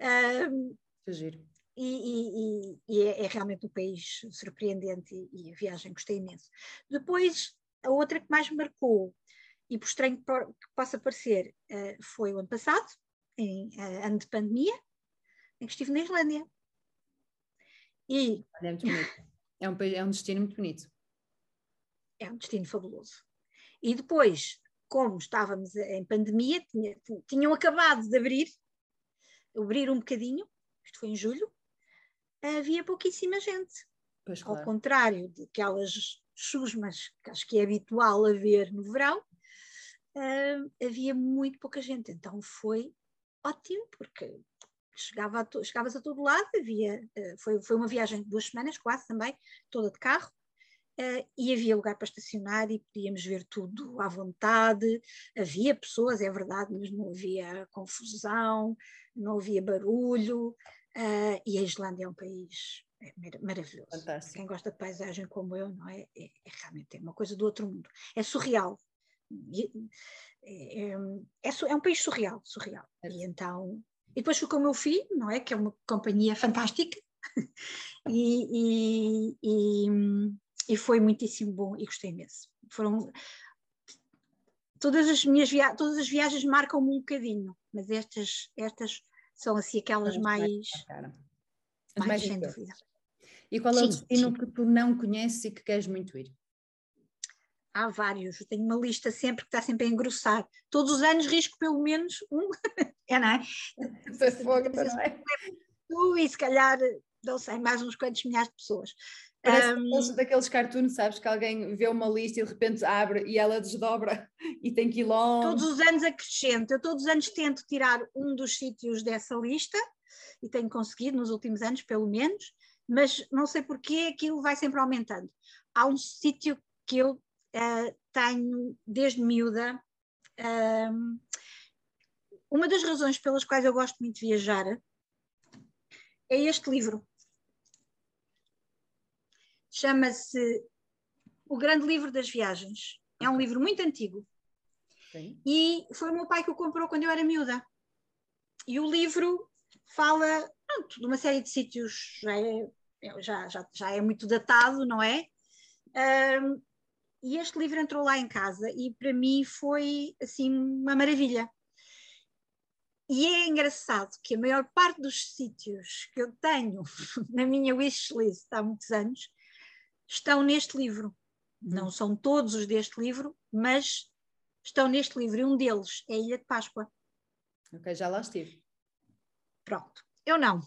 Uh, giro e, e, e é, é, realmente um país surpreendente e, e, a viagem gostei imenso. Depois, a outra que mais me marcou, e por estranho que, possa parecer, uh, foi o ano passado, em uh, ano de pandemia, em que estive na Islândia. E... É, muito bonito. é, um, é um destino muito bonito. É um destino fabuloso. E depois, como estávamos em pandemia, tinha, tinham acabado de abrir, abrir um bocadinho, isto foi em julho, havia pouquíssima gente. Pois, claro. Ao contrário de aquelas chusmas que acho que é habitual haver no verão, uh, havia muito pouca gente. Então foi ótimo, porque chegava a to, chegavas a todo lado, havia, uh, foi, foi uma viagem de duas semanas quase também, toda de carro, uh, e havia lugar para estacionar e podíamos ver tudo à vontade, havia pessoas, é verdade, mas não havia confusão, não havia barulho, Uh, e a Islândia é um país é maravilhoso. Fantástico. Quem gosta de paisagem como eu, não é? É, é realmente é uma coisa do outro mundo. É surreal. É, é, é, é um país surreal, surreal. E então, e depois fui com o meu filho, não é? Que é uma companhia fantástica. e, e, e, e, foi muitíssimo bom e gostei imenso. Foram todas as minhas via todas as viagens marcam-me um bocadinho, mas estas estas são assim aquelas mais. mais, mais, sem dúvida. E qual é o destino que tu não conheces e que queres muito ir? Há vários, eu tenho uma lista sempre que está sempre a engrossar. Todos os anos risco pelo menos um, é, não é? é fogo, não é? Tu e se calhar, não sei, mais uns quantos milhares de pessoas. Parece um, daqueles cartoons, sabes, que alguém vê uma lista e de repente abre e ela desdobra e tem quilómetros. Todos os anos acrescento, eu todos os anos tento tirar um dos sítios dessa lista e tenho conseguido nos últimos anos, pelo menos, mas não sei porquê aquilo vai sempre aumentando. Há um sítio que eu uh, tenho desde miúda. Uh, uma das razões pelas quais eu gosto muito de viajar é este livro chama-se O Grande Livro das Viagens. É um livro muito antigo. Sim. E foi o meu pai que o comprou quando eu era miúda. E o livro fala pronto, de uma série de sítios, já é, já, já, já é muito datado, não é? Um, e este livro entrou lá em casa e para mim foi assim uma maravilha. E é engraçado que a maior parte dos sítios que eu tenho na minha wishlist há muitos anos estão neste livro. Não são todos os deste livro, mas estão neste livro. E um deles é a Ilha de Páscoa. Ok, já lá estive. Pronto, eu não.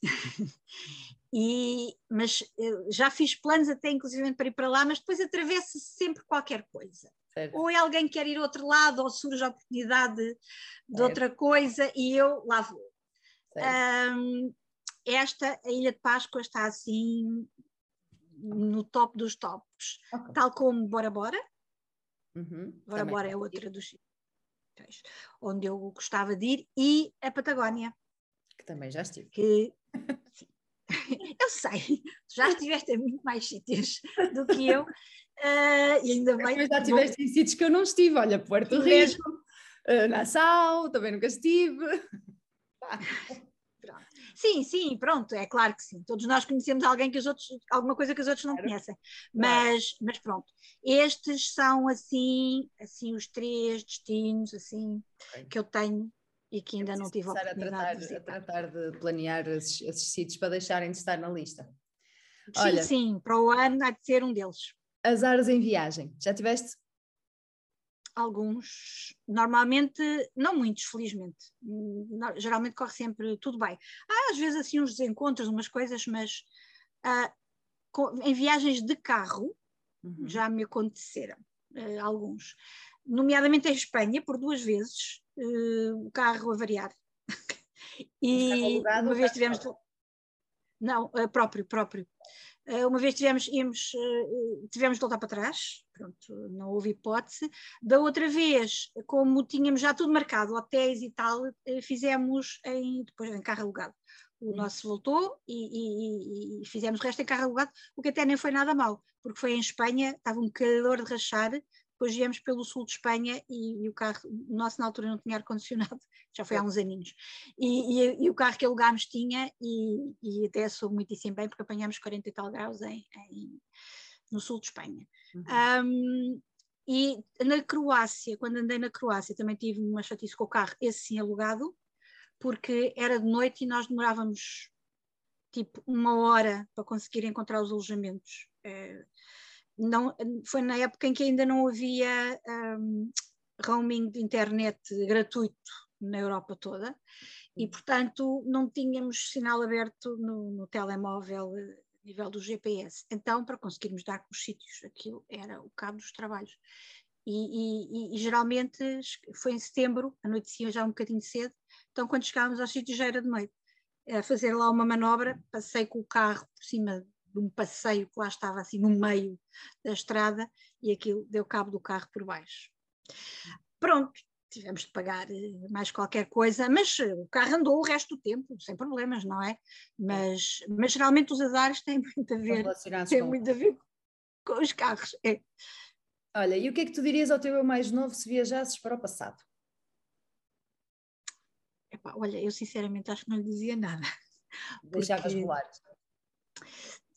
e, mas já fiz planos até inclusive para ir para lá, mas depois atravessa-se sempre qualquer coisa. Ou é alguém que quer ir outro lado, ou surge a oportunidade de, de outra coisa e eu lá vou. Um, esta, a Ilha de Páscoa, está assim no top dos tops, okay. tal como Bora Bora. Uhum. Bora Bora é outra dos sítios onde eu gostava de ir, e a Patagónia. Que também já estive. Que, eu sei, já estiveste em muito mais sítios do que eu, uh, e ainda bem. Mas já estiveste em sítios que eu não estive, olha, Puerto Rico, uh, Nassau, também nunca estive. Sim, sim, pronto, é claro que sim. Todos nós conhecemos alguém que os outros, alguma coisa que os outros não conhecem. Mas, mas pronto, estes são assim, assim os três destinos assim que eu tenho e que ainda não tive a oportunidade a tratar, de, a tratar de planear esses, esses sítios para deixarem de estar na lista. Sim, Olha, sim, para o ano há de ser um deles. Azares em viagem, já tiveste? Alguns, normalmente, não muitos, felizmente. Geralmente corre sempre tudo bem. Há às vezes assim uns desencontros, umas coisas, mas uh, com, em viagens de carro uhum. já me aconteceram uh, alguns. Nomeadamente em Espanha, por duas vezes, uh, o carro a variar. e uma vez tivemos. Não, uh, próprio, próprio. Uh, uma vez tivemos, íamos, tivemos de voltar para trás, pronto, não houve hipótese. Da outra vez, como tínhamos já tudo marcado, hotéis e tal, fizemos em, depois em carro alugado. O hum. nosso voltou e, e, e, fizemos o resto em carro alugado, o que até nem foi nada mal, porque foi em Espanha, estava um calor de rachar, depois viemos pelo sul de Espanha e, e o carro, o nosso na altura não tinha ar-condicionado, já foi há uns aninhos. E, e, e, o carro que alugámos tinha, e, até sou muitíssimo bem, porque apanhámos 40 e tal graus em, em no sul de Espanha. Uhum. Um, e na Croácia, quando andei na Croácia, também tive uma chatice com o carro, esse sim alugado, porque era de noite e nós demorávamos tipo uma hora para conseguir encontrar os alojamentos. É, não, foi na época em que ainda não havia um, roaming de internet gratuito na Europa toda e, portanto, não tínhamos sinal aberto no, no telemóvel a eh, nível do GPS. Então, para conseguirmos dar com os sítios, aquilo era o cabo dos trabalhos. E, e, e, geralmente foi em setembro, anoitecia já um bocadinho cedo, então quando chegávamos aos sítios já era de noite. A fazer lá uma manobra, passei com o carro por cima de um passeio que lá estava assim no meio da estrada e aquilo deu cabo do carro por baixo. Pronto, tivemos de pagar eh, mais qualquer coisa, mas eh, o carro andou o resto do tempo, sem problemas, não é? Mas, mas geralmente os azares têm muito a ver, têm com... muito a ver com os carros. É. Olha, e o que é que tu dirias ao teu eu mais novo se viajasses para o passado? Epá, olha, eu sinceramente acho que não lhe dizia nada. Deixavas porque... rolar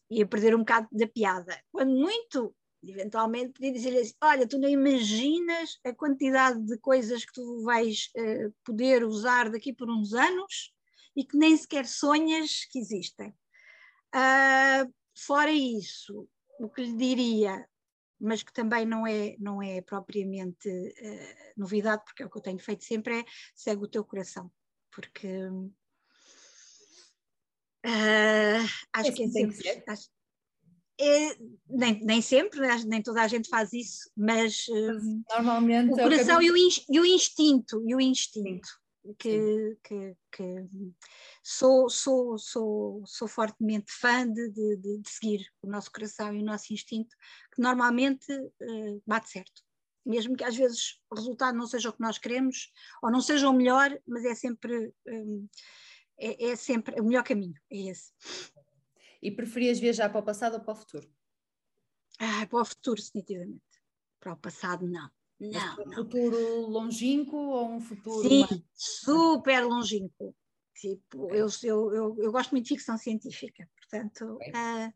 ia perder um bocado da piada. Quando muito, eventualmente, podia dizer-lhe assim: Olha, tu não imaginas a quantidade de coisas que tu vais uh, poder usar daqui por uns anos e que nem sequer sonhas que existem. Uh, fora isso, o que lhe diria, mas que também não é, não é propriamente uh, novidade, porque é o que eu tenho feito sempre, é segue o teu coração. Porque Uh, acho que é sempre. Acho, é, nem, nem sempre, né, nem toda a gente faz isso, mas uh, normalmente o coração é o e, o e, o instinto, e o instinto. Que, que, que, sou, sou, sou, sou fortemente fã de, de, de, seguir o nosso coração e o nosso instinto, que normalmente uh, bate certo. Mesmo que às vezes o resultado não seja o que nós queremos, ou não seja o melhor, mas é sempre. Um, é, é sempre o melhor caminho, é esse. E preferias viajar para o passado ou para o futuro? Ah, para o futuro, definitivamente. Para o passado, não. Não, um futuro longínquo ou um futuro. Sim, mais... super longínquo. Tipo, eu, eu, eu, eu, gosto muito de ficção científica, portanto. Uh,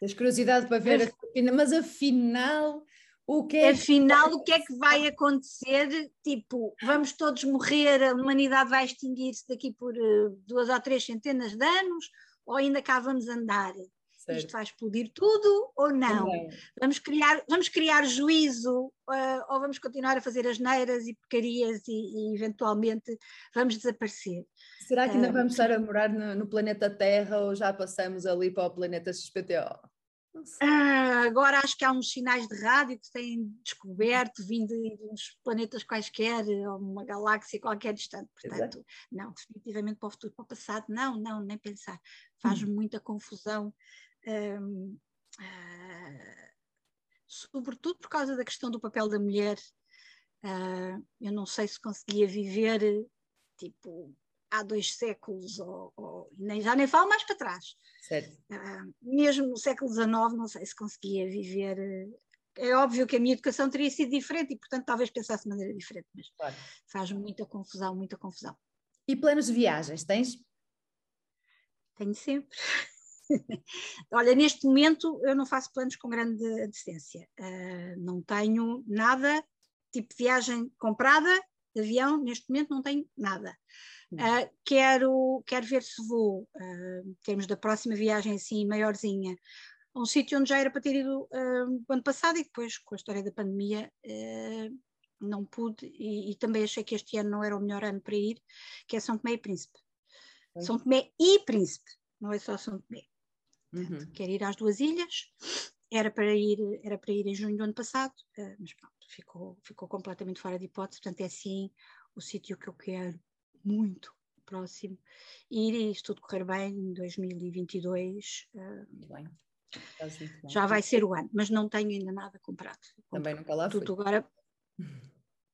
Tens curiosidade para ver, mas, mas afinal o que é Afinal, que... o que é que vai acontecer? Tipo, vamos todos morrer, a humanidade vai extinguir-se daqui por uh, duas ou três centenas de anos, ou ainda cá vamos andar? Certo. Isto vai explodir tudo ou não? não? Vamos, criar, vamos criar juízo uh, ou vamos continuar a fazer as neiras e porcarias e, e eventualmente vamos desaparecer? Será que ainda uh, vamos estar a morar no, no planeta Terra ou já passamos ali para o planeta XPTO? Uh, agora acho que há uns sinais de rádio que têm descoberto, vindo de uns planetas quaisquer, ou uma galáxia qualquer distante. Portanto, Exato. não, definitivamente para o futuro, para o passado, não, não, nem pensar. Faz hum. muita confusão. Um, uh, ah, sobretudo por causa da questão do papel da mulher. Uh, eu não sei se conseguia viver, tipo, há dois séculos, ou, ou, nem, já nem falo mais para trás. Uh, mesmo no século XIX, não sei se conseguia viver. Eh, é óbvio que a minha educação teria sido diferente e, portanto, talvez pensasse de maneira diferente, mas claro. faz muita confusão, muita confusão. E planos de viagens, tens? Tenho sempre. Olha, neste momento eu não faço planos com grande antecedência. Uh, não tenho nada, tipo viagem comprada, de avião, neste momento não tenho nada. Uh, quero, quero ver se vou, uh, em termos da próxima viagem assim, maiorzinha, a um sítio onde já era para ter ido uh, ano passado e depois, com a história da pandemia, não pude e, e, também achei que este ano não era o melhor ano para ir, que é São Tomé e Príncipe. São Tomé e Príncipe, não é só São Tomé. Uhum. quero ir às duas ilhas, era para ir, era para ir em junho do ano passado, mas pronto, ficou, ficou completamente fora de hipótese, portanto é sim o sítio que eu quero muito próximo. E isto tudo correr bem em 2022. Muito bem. Muito já vai ser o ano, mas não tenho ainda nada comprado. Também nunca lá fui. Tudo agora.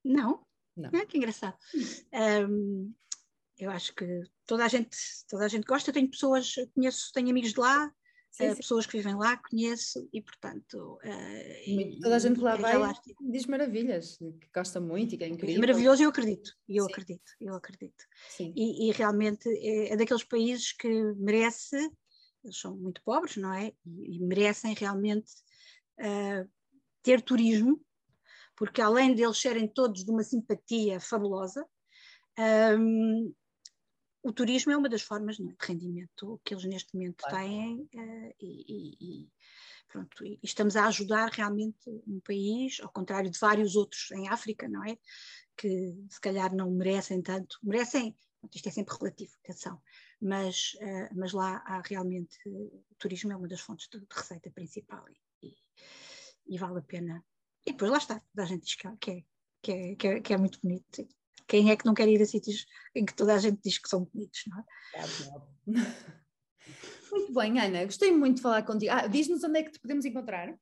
Não? Não. Ah, que engraçado. Um, eu acho que toda a gente, toda a gente gosta. Eu tenho pessoas, conheço, tenho amigos de lá, sim, uh, pessoas que vivem lá, conheço e portanto. Uh, toda a gente lá vai lá diz maravilhas, que gosta muito e que é incrível. É maravilhoso, eu acredito, eu sim. acredito, eu acredito. E, e, realmente é, é, daqueles países que merece, eles são muito pobres, não é? E, e merecem realmente uh, ter turismo, porque além deles serem todos de uma simpatia fabulosa, um, o turismo é uma das formas é, de rendimento que eles neste momento claro. têm uh, e, e, pronto, e estamos a ajudar realmente um país, ao contrário de vários outros em África, não é? Que se calhar não merecem tanto, merecem, isto é sempre relativo, atenção, mas, uh, mas lá há realmente, o turismo é uma das fontes de, de receita principal e, e, vale a pena. E depois lá está, toda a gente diz que é, que é, que é, que é muito bonito quem é que não quer ir a sítios em que toda a gente diz que são bonitos, não é? é muito bem, Ana, gostei muito de falar contigo. Ah, Diz-nos onde é que te podemos encontrar.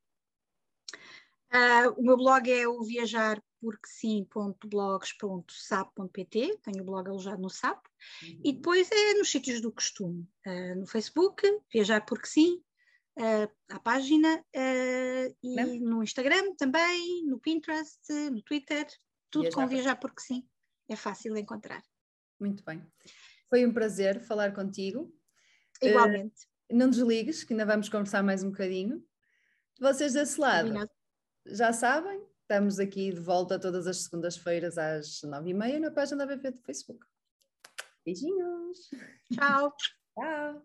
Uh, o meu blog é o viajarporquesim.blogs.sap.pt, tenho o blog alojado no SAP, uhum. e depois é nos sítios do costume, uh, no Facebook, Viajar Porque Sim, uh, à página, e Não? no Instagram também, no Pinterest, no Twitter, tudo viajar com Viajar Porque Sim é fácil encontrar. Muito bem. Foi um prazer falar contigo. Igualmente. Uh, não desligues, que ainda vamos conversar mais um bocadinho. Vocês desse lado, Combinado. já sabem, estamos aqui de volta todas as segundas-feiras às nove e meia na página da BP do Facebook. Beijinhos! Tchau! Tchau!